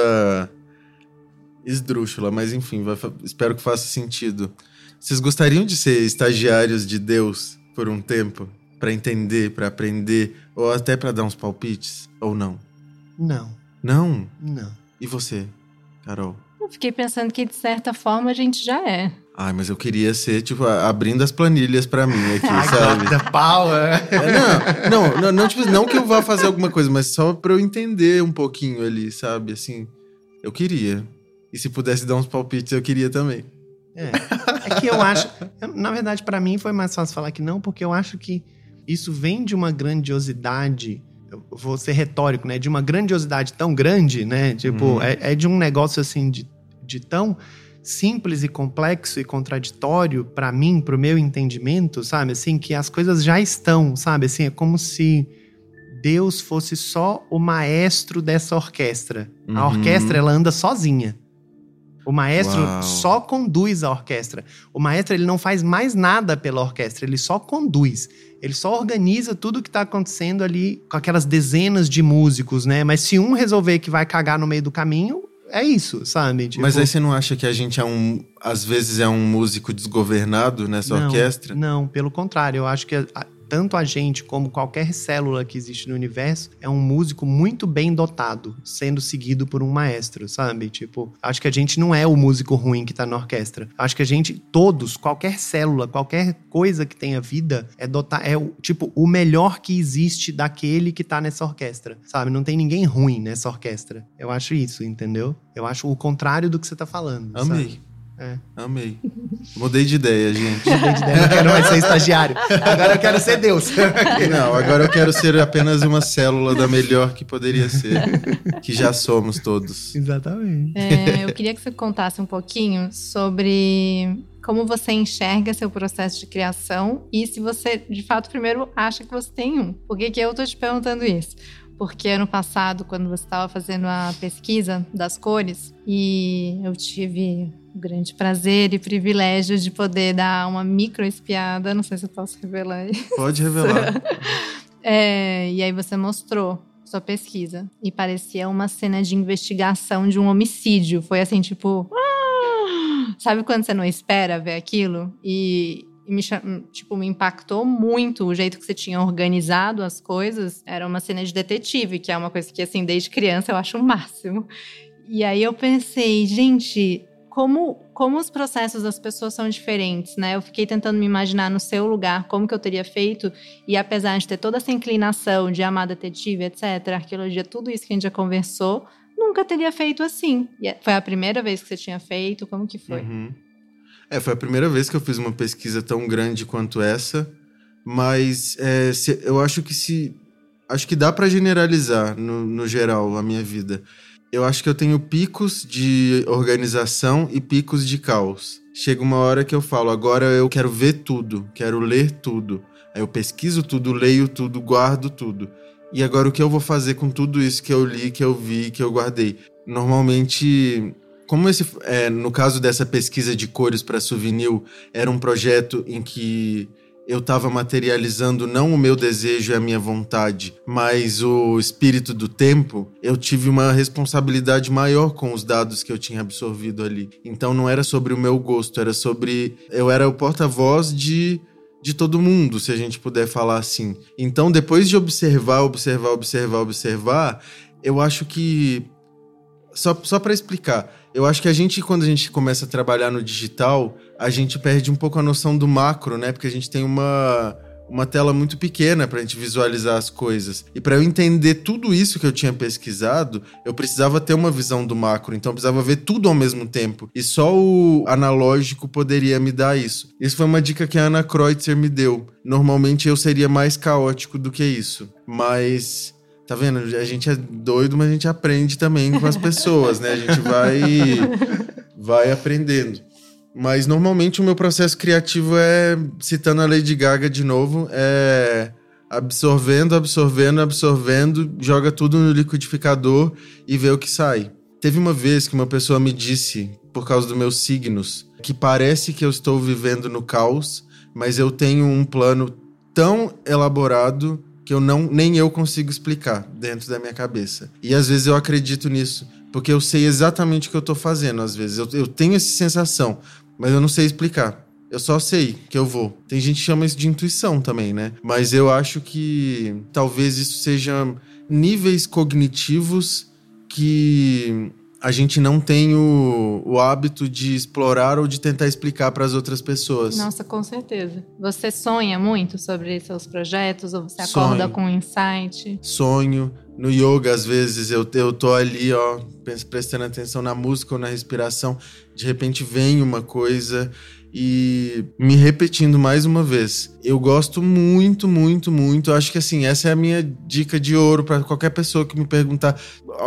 esdrúxula, mas enfim, vai, espero que faça sentido. Vocês gostariam de ser estagiários de Deus por um tempo? para entender, para aprender, ou até para dar uns palpites? Ou não? Não. Não? Não. E você, Carol? Eu fiquei pensando que de certa forma a gente já é. Ai, mas eu queria ser, tipo, abrindo as planilhas para mim aqui, sabe? Da power. É, não, não, não, não, tipo, não que eu vá fazer alguma coisa, mas só pra eu entender um pouquinho ali, sabe? Assim, eu queria. E se pudesse dar uns palpites, eu queria também. É, é que eu acho. Na verdade, para mim foi mais fácil falar que não, porque eu acho que isso vem de uma grandiosidade vou ser retórico, né? De uma grandiosidade tão grande, né? Tipo, uhum. é, é, de um negócio assim de, de tão simples e complexo e contraditório para mim, pro meu entendimento, sabe? Assim, que as coisas já estão, sabe? Assim, é como se Deus fosse só o maestro dessa orquestra. Uhum. A orquestra, ela anda sozinha. O maestro Uau. só conduz a orquestra. O maestro ele não faz mais nada pela orquestra, ele só conduz. Ele só organiza tudo que está acontecendo ali com aquelas dezenas de músicos, né? Mas se um resolver que vai cagar no meio do caminho, é isso, sabe? Tipo... Mas aí você não acha que a gente é um. Às vezes é um músico desgovernado nessa não, orquestra? Não, pelo contrário. Eu acho que a, tanto a gente como qualquer célula que existe no universo é um músico muito bem dotado, sendo seguido por um maestro, sabe? Tipo, acho que a gente não é o músico ruim que tá na orquestra. Acho que a gente, todos, qualquer célula, qualquer coisa que tenha vida, é dotar, é tipo, o melhor que existe daquele que tá nessa orquestra, sabe? Não tem ninguém ruim nessa orquestra. Eu acho isso, entendeu? Eu acho o contrário do que você tá falando. Amei. Sabe? É. Amei. Mudei de ideia, gente. Mudei de ideia. Não quero mais ser estagiário. Agora eu quero ser Deus. Não, agora eu quero ser apenas uma célula da melhor que poderia ser. Que já somos todos. Exatamente. É, eu queria que você contasse um pouquinho sobre como você enxerga seu processo de criação e se você, de fato, primeiro acha que você tem um. Por que, que eu tô te perguntando isso? Porque ano passado, quando você estava fazendo a pesquisa das cores, e eu tive o grande prazer e privilégio de poder dar uma micro espiada. Não sei se eu posso revelar isso. Pode revelar. é, e aí você mostrou sua pesquisa. E parecia uma cena de investigação de um homicídio. Foi assim, tipo. Ah! Sabe quando você não espera ver aquilo? E me, tipo, me impactou muito o jeito que você tinha organizado as coisas. Era uma cena de detetive, que é uma coisa que, assim, desde criança eu acho o máximo. E aí eu pensei, gente, como, como os processos das pessoas são diferentes, né? Eu fiquei tentando me imaginar no seu lugar, como que eu teria feito, e apesar de ter toda essa inclinação de amar detetive, etc., arqueologia, tudo isso que a gente já conversou, nunca teria feito assim. É, foi a primeira vez que você tinha feito? Como que foi? Uhum. É, foi a primeira vez que eu fiz uma pesquisa tão grande quanto essa, mas é, se, eu acho que se. Acho que dá para generalizar no, no geral a minha vida. Eu acho que eu tenho picos de organização e picos de caos. Chega uma hora que eu falo, agora eu quero ver tudo, quero ler tudo. Aí eu pesquiso tudo, leio tudo, guardo tudo. E agora o que eu vou fazer com tudo isso que eu li, que eu vi, que eu guardei? Normalmente como esse, é, no caso dessa pesquisa de cores para souvenir, era um projeto em que eu estava materializando não o meu desejo e a minha vontade, mas o espírito do tempo, eu tive uma responsabilidade maior com os dados que eu tinha absorvido ali. Então não era sobre o meu gosto, era sobre. Eu era o porta-voz de. De todo mundo, se a gente puder falar assim. Então, depois de observar, observar, observar, observar, eu acho que. Só, só para explicar, eu acho que a gente, quando a gente começa a trabalhar no digital, a gente perde um pouco a noção do macro, né? Porque a gente tem uma, uma tela muito pequena para a gente visualizar as coisas. E para eu entender tudo isso que eu tinha pesquisado, eu precisava ter uma visão do macro, então eu precisava ver tudo ao mesmo tempo. E só o analógico poderia me dar isso. Isso foi uma dica que a Ana Kreutzer me deu. Normalmente eu seria mais caótico do que isso, mas Tá vendo? A gente é doido, mas a gente aprende também com as pessoas, né? A gente vai vai aprendendo. Mas normalmente o meu processo criativo é, citando a Lady Gaga de novo, é absorvendo, absorvendo, absorvendo, joga tudo no liquidificador e vê o que sai. Teve uma vez que uma pessoa me disse, por causa dos meus signos, que parece que eu estou vivendo no caos, mas eu tenho um plano tão elaborado que eu não nem eu consigo explicar dentro da minha cabeça. E às vezes eu acredito nisso, porque eu sei exatamente o que eu tô fazendo às vezes. Eu, eu tenho essa sensação, mas eu não sei explicar. Eu só sei que eu vou. Tem gente que chama isso de intuição também, né? Mas eu acho que talvez isso seja níveis cognitivos que a gente não tem o, o hábito de explorar ou de tentar explicar para as outras pessoas. Nossa, com certeza. Você sonha muito sobre seus projetos ou você acorda Sonho. com um insight? Sonho. No yoga, às vezes, eu, eu tô ali, ó, prestando atenção na música ou na respiração. De repente vem uma coisa e me repetindo mais uma vez, eu gosto muito, muito, muito. Acho que assim, essa é a minha dica de ouro para qualquer pessoa que me perguntar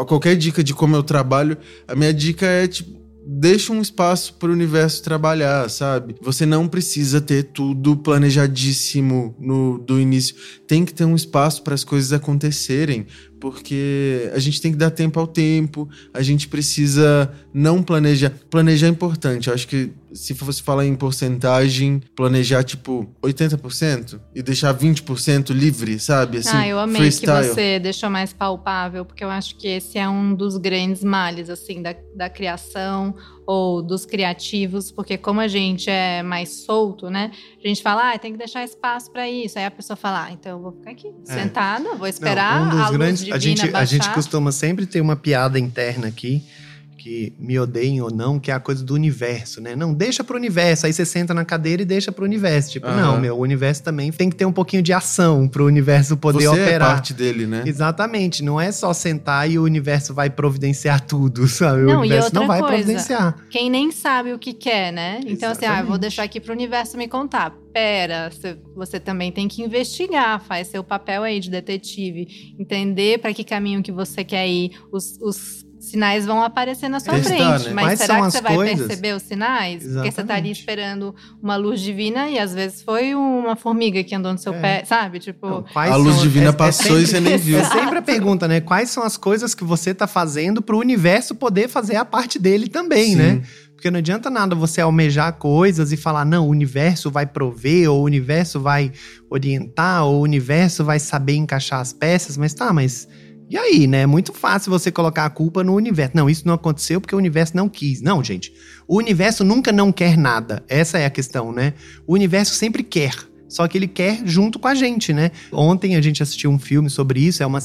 qualquer dica de como eu trabalho. A minha dica é tipo deixa um espaço para o universo trabalhar, sabe? Você não precisa ter tudo planejadíssimo no do início. Tem que ter um espaço para as coisas acontecerem porque a gente tem que dar tempo ao tempo, a gente precisa não planejar. Planejar é importante. Eu acho que se fosse falar em porcentagem, planejar tipo 80% e deixar 20% livre, sabe? Assim, ah, eu amei freestyle. que você deixou mais palpável, porque eu acho que esse é um dos grandes males, assim, da, da criação ou dos criativos, porque como a gente é mais solto, né? A gente fala, ah, tem que deixar espaço para isso. Aí a pessoa fala, ah, então eu vou ficar aqui, é. sentada, vou esperar Não, um dos a grandes, luz a gente, baixar. a gente costuma sempre ter uma piada interna aqui que me odeiem ou não, que é a coisa do universo, né? Não, deixa pro universo. Aí você senta na cadeira e deixa pro universo. Tipo, uhum. não, meu, o universo também tem que ter um pouquinho de ação pro universo poder você é operar. é parte dele, né? Exatamente. Não é só sentar e o universo vai providenciar tudo, sabe? Não, o universo não vai coisa, providenciar. Quem nem sabe o que quer, né? Então, Exatamente. assim, ah, eu vou deixar aqui pro universo me contar. Pera, você, você também tem que investigar, faz seu papel aí de detetive, entender para que caminho que você quer ir, os, os sinais vão aparecer na sua Testar, frente. Né? Mas Quais será que você vai coisas? perceber os sinais? Exatamente. Porque você tá ali esperando uma luz divina e às vezes foi uma formiga que andou no seu é. pé, sabe? Tipo. Não, a luz são... divina é, é passou é sempre, e você nem viu. É sempre a pergunta, né? Quais são as coisas que você tá fazendo para o universo poder fazer a parte dele também, né? Sim. né? Porque não adianta nada você almejar coisas e falar, não, o universo vai prover, ou o universo vai orientar, ou o universo vai saber encaixar as peças, mas tá, mas E aí, né? É muito fácil você colocar a culpa no universo. Não, isso não aconteceu porque o universo não quis. Não, gente. O universo nunca não quer nada. Essa é a questão, né? O universo sempre quer. Só que ele quer junto com a gente, né? Ontem a gente assistiu um filme sobre isso. É, uma,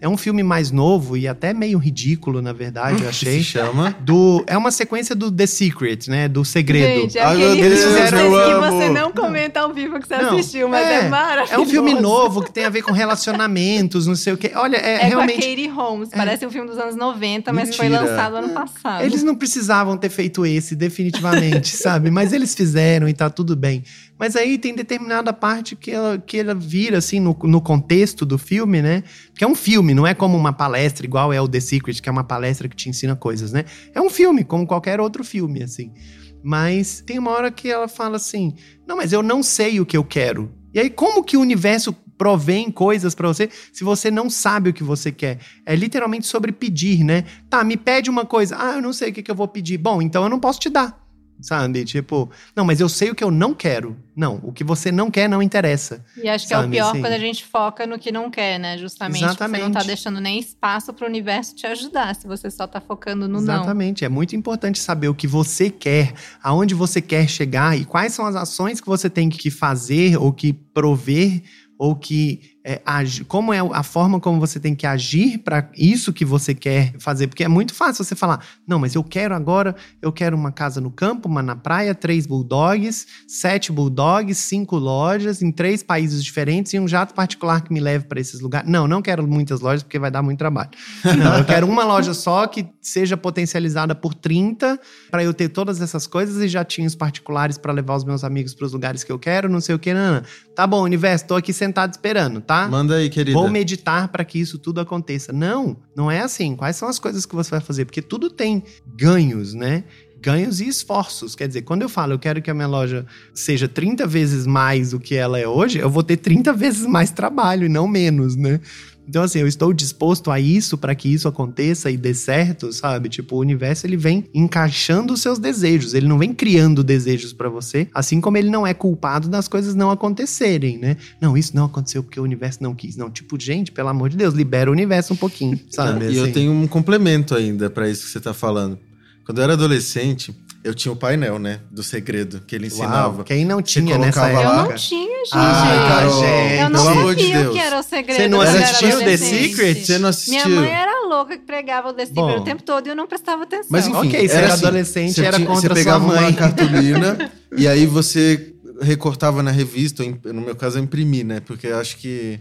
é um filme mais novo e até meio ridículo, na verdade, eu achei. Se chama. Do, é uma sequência do The Secret, né? Do Segredo. Gente, é Ai, aquele filme eu que você não comenta ao vivo que você Não, assistiu, mas é, maravilhoso. É um filme novo que tem a ver com relacionamentos, não sei o quê. Olha, é, É realmente. com a Katie Holmes. Parece um filme dos anos 90, mas foi Mentira. lançado ano passado. Eles não precisavam ter feito esse, definitivamente, sabe? Mas eles fizeram e tá tudo bem. Mas aí tem determinada parte que ela, que ela vira, assim, no, no contexto do filme, né? Porque é um filme, não é como uma palestra, igual é o The Secret, que é uma palestra que te ensina coisas, né? É um filme, como qualquer outro filme, assim. Mas tem uma hora que ela fala assim: não, mas eu não sei o que eu quero. E aí, como que o universo provém coisas pra você se você não sabe o que você quer? É literalmente sobre pedir, né? Tá, me pede uma coisa. Ah, eu não sei o que, que eu vou pedir. Bom, então eu não posso te dar. Sabe? Tipo, não, mas eu sei o que eu não quero. Não, o que você não quer não interessa. E acho que é o Sabe, pior assim? quando a gente foca no que não quer, né? Justamente. Você não tá Exatamente. deixando nem espaço pro universo te ajudar, se você só tá focando no não. Exatamente. É muito importante saber o que você quer, aonde você quer chegar e quais são as ações que você tem que fazer ou que prover ou que é, como é a forma como você tem que agir para isso que você quer fazer, porque é muito fácil você falar, não, mas eu quero agora, eu quero uma casa no campo, uma na praia, três bulldogs, sete bulldogs, cinco lojas em três países diferentes e um jato particular que me leve para esses lugares. Não, não quero muitas lojas porque vai dar muito trabalho. Não, eu quero uma loja só que seja potencializada por 30 para eu ter todas essas coisas e jatinhos particulares para levar os meus amigos para os lugares que eu quero, não sei o que, não, não. Tá bom, universo, tô aqui sentado esperando, tá? Manda aí, querida. Vou meditar para que isso tudo aconteça. Não, não é assim. Quais são as coisas que você vai fazer? Porque tudo tem ganhos, né? Ganhos e esforços. Quer dizer, quando eu falo eu quero que a minha loja seja 30 vezes mais do que ela é hoje, eu vou ter 30 vezes mais trabalho e não menos, né? Então, assim, eu estou disposto a isso para que isso aconteça e dê certo, sabe? Tipo, o universo ele vem encaixando os seus desejos, ele não vem criando desejos para você, assim como ele não é culpado das coisas não acontecerem, né? Não, isso não aconteceu porque o universo não quis. Não, tipo, gente, pelo amor de Deus, libera o universo um pouquinho, sabe? E eu Assim. tenho um complemento ainda pra isso que você tá falando. Quando eu era adolescente, eu tinha o painel, né? Do segredo, que ele ensinava. Uau, quem não tinha nessa colocava Eu época? não tinha, gente. Ai, Carol, gente. eu não pelo amor de sabia o que era o segredo. Você não assistiu The. Secret? Você não assistiu? Minha mãe era louca que pregava o The Secret Bom. o tempo todo e eu não prestava atenção. Mas enfim, Ok, você era era assim, adolescente, você era tinha- contra Você sua pegava mãe. uma cartolina e aí você recortava na revista, no meu caso eu imprimi, né? Porque eu acho que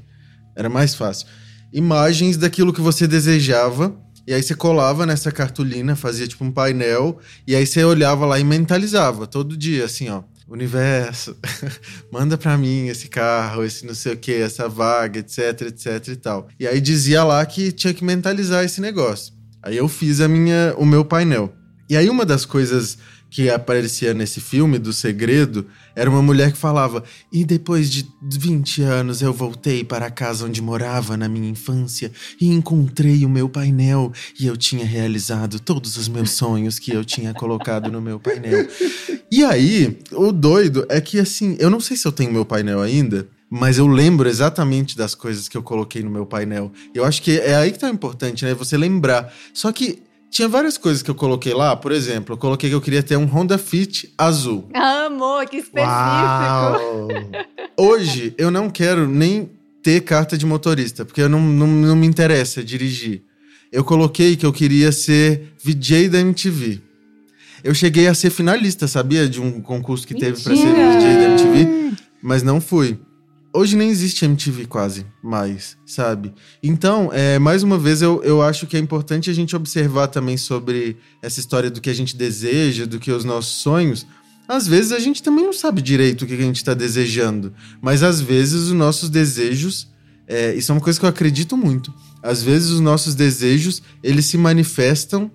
era mais fácil. Imagens daquilo que você desejava. E aí você colava nessa cartolina, fazia tipo um painel, e aí você olhava lá e mentalizava todo dia, assim, ó. Universo, manda pra mim esse carro, esse não sei o que, essa vaga, etc, etc e tal. E aí dizia lá que tinha que mentalizar esse negócio. Aí eu fiz a minha, o meu painel. E aí uma das coisas que aparecia nesse filme do segredo era uma mulher que falava: "E depois de 20 anos eu voltei para a casa onde morava na minha infância e encontrei o meu painel e eu tinha realizado todos os meus sonhos que eu tinha colocado no meu painel". E aí, o doido é que assim, eu não sei se eu tenho meu painel ainda, mas eu lembro exatamente das coisas que eu coloquei no meu painel. Eu acho que é aí que tá importante, né? Você lembrar. Só que tinha várias coisas que eu coloquei lá, por exemplo, eu coloquei que eu queria ter um Honda Fit azul. Amor, que específico. Uau! Hoje eu não quero nem ter carta de motorista, porque eu não, não, não me interessa dirigir. Eu coloquei que eu queria ser VJ da MTV. Eu cheguei a ser finalista, sabia? De um concurso que teve pra ser Mentira! VJ da MTV, mas não fui. Hoje nem existe MTV quase mais, sabe? Então, é, mais uma vez, eu, eu acho que é importante a gente observar também sobre essa história do que a gente deseja, do que os nossos sonhos. Às vezes a gente também não sabe direito o que a gente está desejando, mas às vezes os nossos desejos, é, isso é uma coisa que eu acredito muito. Às vezes os nossos desejos eles se manifestam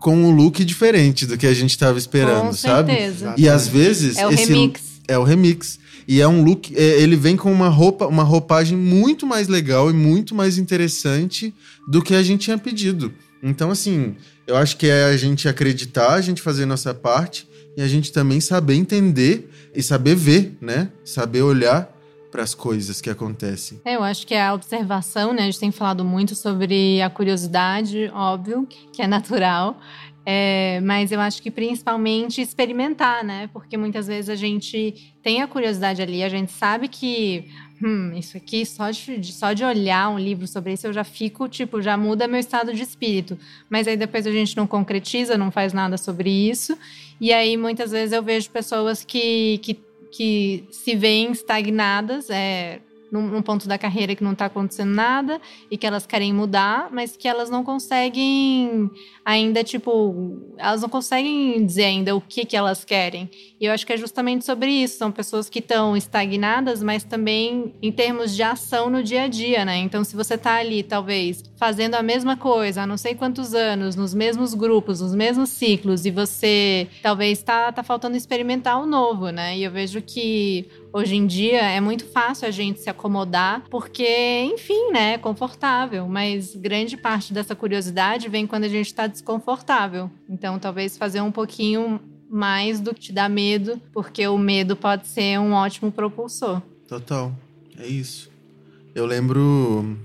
com um look diferente do que a gente estava esperando, Com sabe? certeza. E às vezes É o esse remix. é o remix. E é um look, é, ele vem com uma roupa, uma roupagem muito mais legal e muito mais interessante do que a gente tinha pedido. Então, assim, eu acho que é a gente acreditar, a gente fazer nossa parte e a gente também saber entender e saber ver, né? Saber olhar para as coisas que acontecem. É, eu acho que é a observação, né? A gente tem falado muito sobre a curiosidade, óbvio, que é natural. É, mas eu acho que principalmente experimentar, né? Porque muitas vezes a gente tem a curiosidade ali, a gente sabe que hum, isso aqui, só de, só de olhar um livro sobre isso, eu já fico, tipo, já muda meu estado de espírito. Mas aí depois a gente não concretiza, não faz nada sobre isso. E aí muitas vezes eu vejo pessoas que, que, que se veem estagnadas, é, num, num ponto da carreira que não está acontecendo nada e que elas querem mudar, mas que elas não conseguem ainda, tipo, elas não conseguem dizer ainda o que, que elas querem. E eu acho que é justamente sobre isso. São pessoas que estão estagnadas, mas também em termos de ação no dia a dia, né? Então, se você está ali, talvez, fazendo a mesma coisa há não sei quantos anos, nos mesmos grupos, nos mesmos ciclos, e você talvez está tá faltando experimentar o novo, né? E eu vejo que hoje em dia é muito fácil a gente se acomodar, porque, enfim, né, é confortável, mas grande parte dessa curiosidade vem quando a gente está desconfortável. Então, talvez fazer um pouquinho mais do que te dá medo, porque o medo pode ser um ótimo propulsor. Total. É isso. Eu lembro.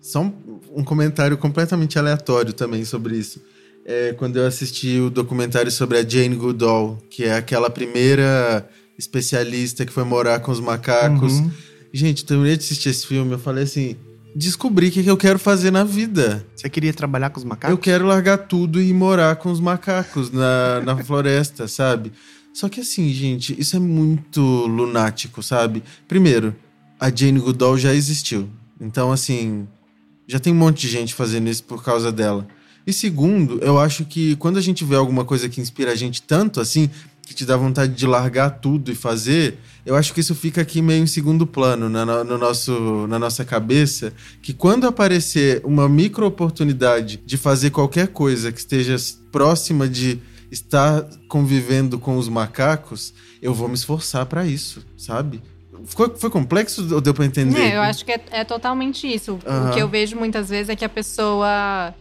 Só um, comentário completamente aleatório também sobre isso. É quando eu assisti o documentário sobre a Jane Goodall, que é aquela primeira especialista que foi morar com os macacos. Uhum. Gente, eu terminei de assistir esse filme, eu falei assim: descobri o que, eu quero fazer na vida. Você queria trabalhar com os macacos? Eu quero largar tudo e morar com os macacos na, na floresta, sabe? Só que assim, gente, isso é muito lunático, sabe? Primeiro, a Jane Goodall já existiu. Então, assim, já tem um monte de gente fazendo isso por causa dela. E segundo, eu acho que quando a gente vê alguma coisa que inspira a gente tanto assim, que te dá vontade de largar tudo e fazer, eu acho que isso fica aqui meio em segundo plano na, no nosso, na nossa cabeça, que quando aparecer uma micro oportunidade de fazer qualquer coisa que esteja próxima de estar convivendo com os macacos, eu vou me esforçar para isso, sabe? Foi, foi complexo ou deu para entender? É, eu acho que é, é totalmente isso. Uhum. O que eu vejo muitas vezes é que a pessoa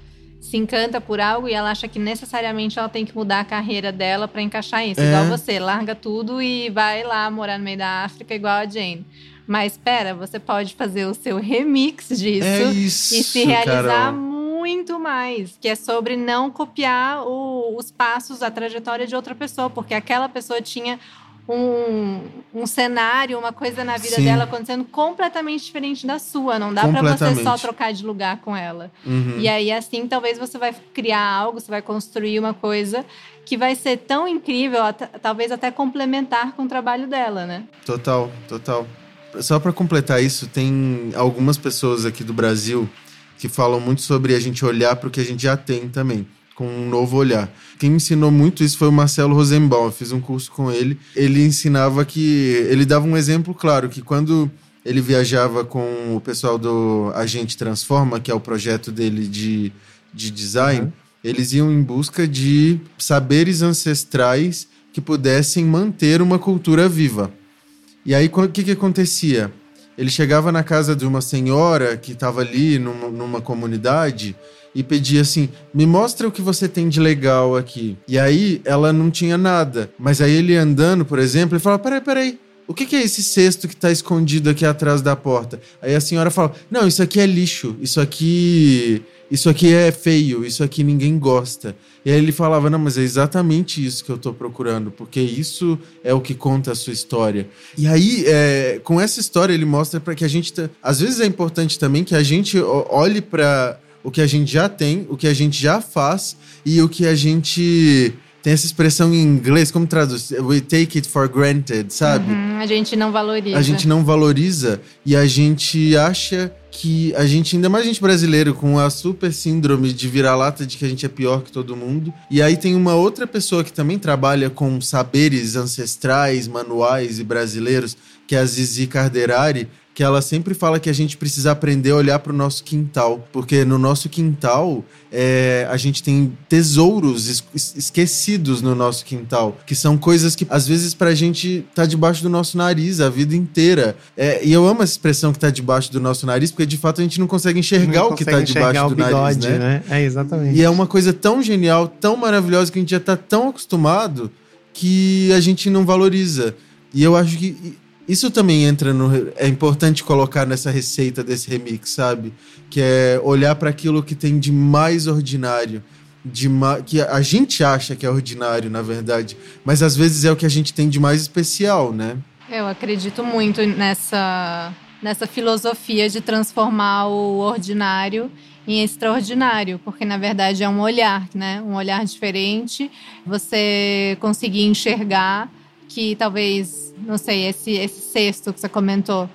se encanta por algo e ela acha que necessariamente ela tem que mudar a carreira dela para encaixar isso. É. Igual você, larga tudo e vai lá morar no meio da África igual a Jane. Mas espera, você pode fazer o seu remix disso é isso, e se realizar Carol. muito mais, que é sobre não copiar o, os passos, a trajetória de outra pessoa, porque aquela pessoa tinha um, um cenário, uma coisa na vida Sim. dela acontecendo completamente diferente da sua. Não dá para você só trocar de lugar com ela. Uhum. E aí, assim, talvez você vai criar algo, você vai construir uma coisa que vai ser tão incrível, talvez até complementar com o trabalho dela, né? Total, total. Só para completar isso, tem algumas pessoas aqui do Brasil que falam muito sobre a gente olhar para o que a gente já tem também com um novo olhar. Quem me ensinou muito isso foi o Marcelo Rosenbaum. Eu fiz um curso com ele. Ele ensinava que. Ele dava um exemplo claro, que quando ele viajava com o pessoal do Agente Transforma, que é o projeto dele de, de design, uhum. eles iam em busca de saberes ancestrais que pudessem manter uma cultura viva. E aí, o que, que acontecia? Ele chegava na casa de uma senhora que estava ali numa, numa comunidade e pedia assim: me mostra o que você tem de legal aqui. E aí ela não tinha nada. Mas aí ele andando, por exemplo, ele fala: peraí, peraí. O que, que é esse cesto que está escondido aqui atrás da porta? Aí a senhora fala: Não, isso aqui é lixo. Isso aqui. Isso aqui é feio. Isso aqui ninguém gosta. E aí ele falava: Não, mas é exatamente isso que eu estou procurando, porque isso é o que conta a sua história. E aí, é, com essa história, ele mostra para que a gente. Às vezes é importante também que a gente olhe para o que a gente já tem, o que a gente já faz e o que a gente tem essa expressão em inglês, como traduz? We take it for granted, sabe? Uhum, a gente não valoriza. A gente não valoriza e a gente acha que a gente, ainda mais a gente brasileiro, com a super síndrome de virar-lata de que a gente é pior que todo mundo. E aí tem uma outra pessoa que também trabalha com saberes ancestrais, manuais e brasileiros, que é a Zizi Carderari, que ela sempre fala que a gente precisa aprender a olhar para o nosso quintal, porque no nosso quintal é, a gente tem tesouros es esquecidos no nosso quintal, que são coisas que às vezes para a gente tá debaixo do nosso nariz a vida inteira. É, e eu amo essa expressão que tá debaixo do nosso nariz, porque de fato a gente não consegue enxergar não o que tá debaixo do bigode, nariz, né? né? É exatamente. E é uma coisa tão genial, tão maravilhosa que a gente já tá tão acostumado que a gente não valoriza. E eu acho que isso também entra no. É importante colocar nessa receita desse remix, sabe? Que é olhar para aquilo que tem de mais ordinário. De ma... que a gente acha que é ordinário, na verdade. Mas às vezes é o que a gente tem de mais especial, né? Eu acredito muito nessa, nessa filosofia de transformar o ordinário em extraordinário, porque na verdade é um olhar, né? Um olhar diferente. Você conseguir enxergar que talvez, não sei, esse, esse sexto que você comentou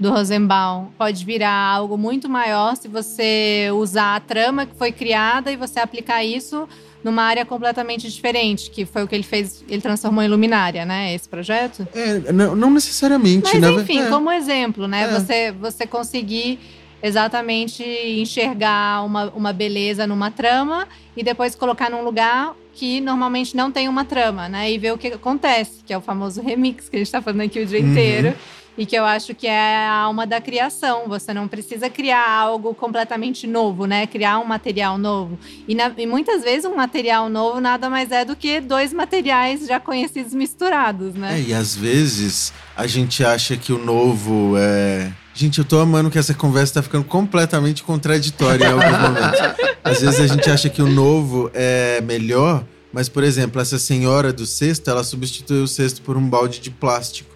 do Rosenbaum pode virar algo muito maior se você usar a trama que foi criada e você aplicar isso numa área completamente diferente, que foi o que ele fez, ele transformou em luminária, né? Esse projeto? É, não, não necessariamente. Mas né? enfim, é. como exemplo, né? É. Você, você conseguir exatamente enxergar uma, uma beleza numa trama e depois colocar num lugar que normalmente não tem uma trama, né? E ver o que acontece, que é o famoso remix que a gente está falando aqui o dia uhum. inteiro. E que eu acho que é a alma da criação. Você não precisa criar algo completamente novo, né? Criar um material novo. E, na, e muitas vezes um material novo nada mais é do que dois materiais já conhecidos misturados, né? É, e às vezes a gente acha que o novo é. Gente, eu tô amando que essa conversa tá ficando completamente contraditória em alguns momentos. Às vezes a gente acha que o novo é melhor, mas, por exemplo, essa senhora do cesto, ela substituiu o cesto por um balde de plástico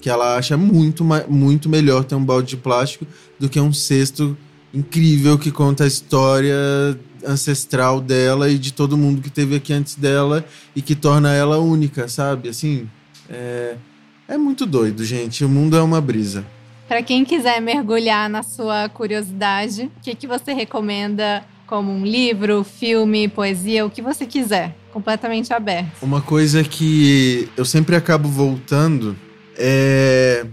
que ela acha muito, muito melhor ter um balde de plástico do que um cesto incrível que conta a história ancestral dela e de todo mundo que teve aqui antes dela e que torna ela única, sabe? Assim, é, é muito doido, gente. O mundo é uma brisa. Para quem quiser mergulhar na sua curiosidade, o que, que você recomenda como um livro, filme, poesia, o que você quiser? Completamente aberto. Uma coisa que eu sempre acabo voltando é...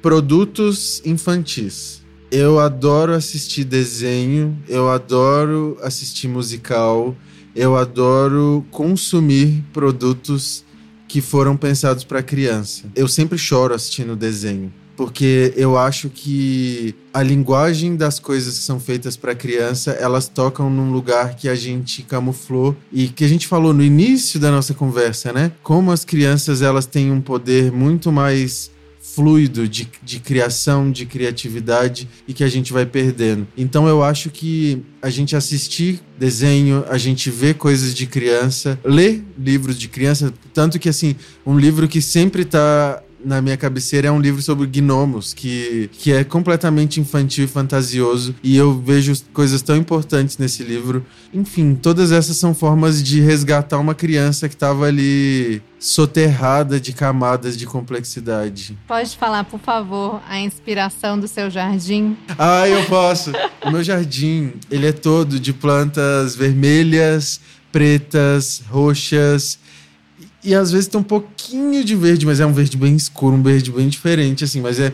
Produtos infantis. Eu adoro assistir desenho, eu adoro assistir musical, eu adoro consumir produtos que foram pensados para criança. Eu sempre choro assistindo desenho, porque eu acho que a linguagem das coisas que são feitas para criança, elas tocam num lugar que a gente camuflou e que a gente falou no início da nossa conversa, né? Como as crianças elas têm um poder muito mais fluido de, de criação, de criatividade e que a gente vai perdendo. Então eu acho que a gente assistir desenho, a gente vê coisas de criança, ler livros de criança, tanto que assim, um livro que sempre está na minha cabeceira é um livro sobre gnomos, que, que é completamente infantil e fantasioso, e eu vejo coisas tão importantes nesse livro. Enfim, todas essas são formas de resgatar uma criança que estava ali soterrada de camadas de complexidade. Pode falar, por favor, a inspiração do seu jardim? Ah, eu posso. o meu jardim, ele é todo de plantas vermelhas, pretas, roxas e às vezes tem um pouquinho de verde, mas é um verde bem escuro, um verde bem diferente, assim. Mas é.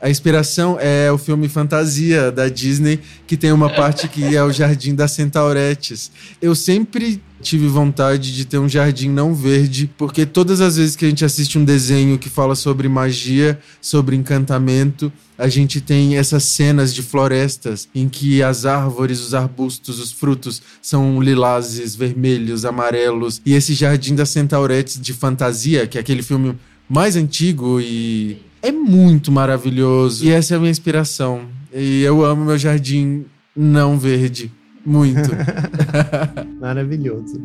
A inspiração é o filme Fantasia da Disney, que tem uma parte que é o Jardim das Centauretes. Eu sempre tive vontade de ter um jardim não verde, porque todas as vezes que a gente assiste um desenho que fala sobre magia, sobre encantamento, a gente tem essas cenas de florestas em que as árvores, os arbustos, os frutos são lilazes, vermelhos, amarelos. E esse Jardim das Centauretes de fantasia, que é aquele filme mais antigo e é muito maravilhoso. E essa é a minha inspiração. E eu amo meu jardim não verde. Muito. Maravilhoso.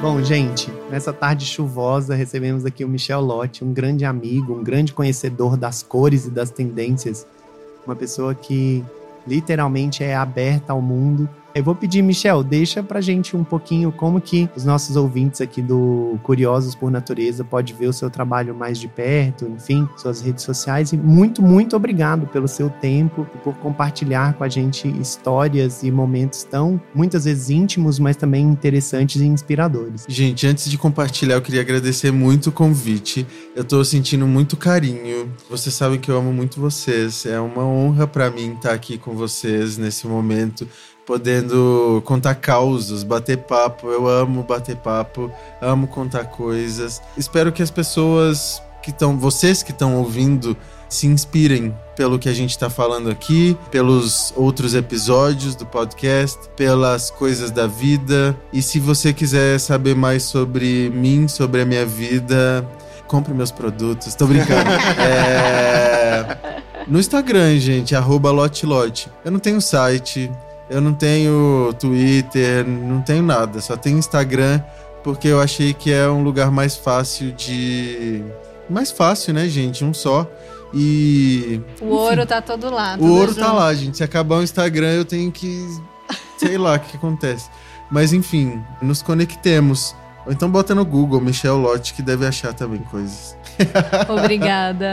Bom, gente, nessa tarde chuvosa recebemos aqui o Michel Lotti, um grande amigo, um grande conhecedor das cores e das tendências, uma pessoa que literalmente é aberta ao mundo eu vou pedir, Michel, deixa pra gente um pouquinho como que os nossos ouvintes aqui do Curiosos por Natureza pode ver o seu trabalho mais de perto, enfim, suas redes sociais. E muito, muito obrigado pelo seu tempo e por compartilhar com a gente histórias e momentos tão, muitas vezes íntimos, mas também interessantes e inspiradores. Gente, antes de compartilhar, eu queria agradecer muito o convite. Eu tô sentindo muito carinho. Vocês sabem que eu amo muito vocês. É uma honra para mim estar aqui com vocês nesse momento podendo contar causos, bater papo. Eu amo bater papo, amo contar coisas. Espero que as pessoas que estão, vocês que estão ouvindo, se inspirem pelo que a gente tá falando aqui, pelos outros episódios do podcast, pelas coisas da vida. E se você quiser saber mais sobre mim, sobre a minha vida, compre meus produtos. Tô brincando. é... No Instagram, gente, arroba lotelote. Eu não tenho site, eu não tenho Twitter, não tenho nada. Só tenho Instagram porque eu achei que é um lugar mais fácil de. Mais fácil, né, gente? Um só. E. O ouro tá todo lá. O ouro tá lá, gente. Se acabar o Instagram, eu tenho que. Sei lá o que, que acontece. Mas enfim, nos conectemos. Ou então bota no Google Michel Lotte, que deve achar também coisas. Obrigada.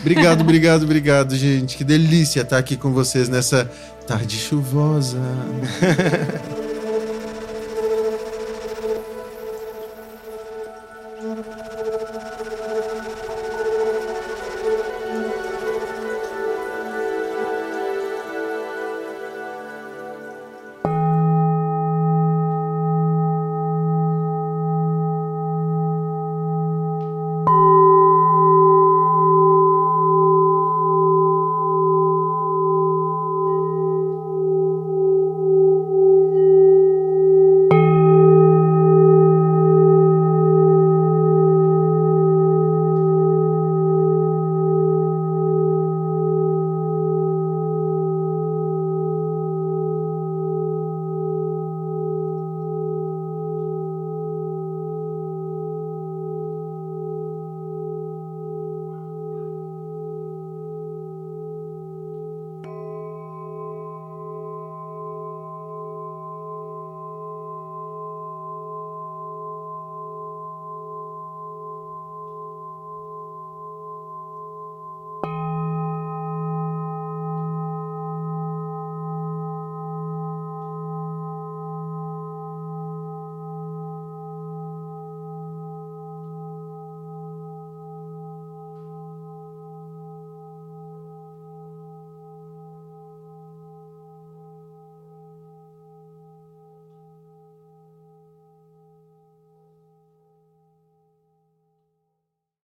obrigado, obrigado, obrigado, gente. Que delícia estar aqui com vocês nessa tarde chuvosa.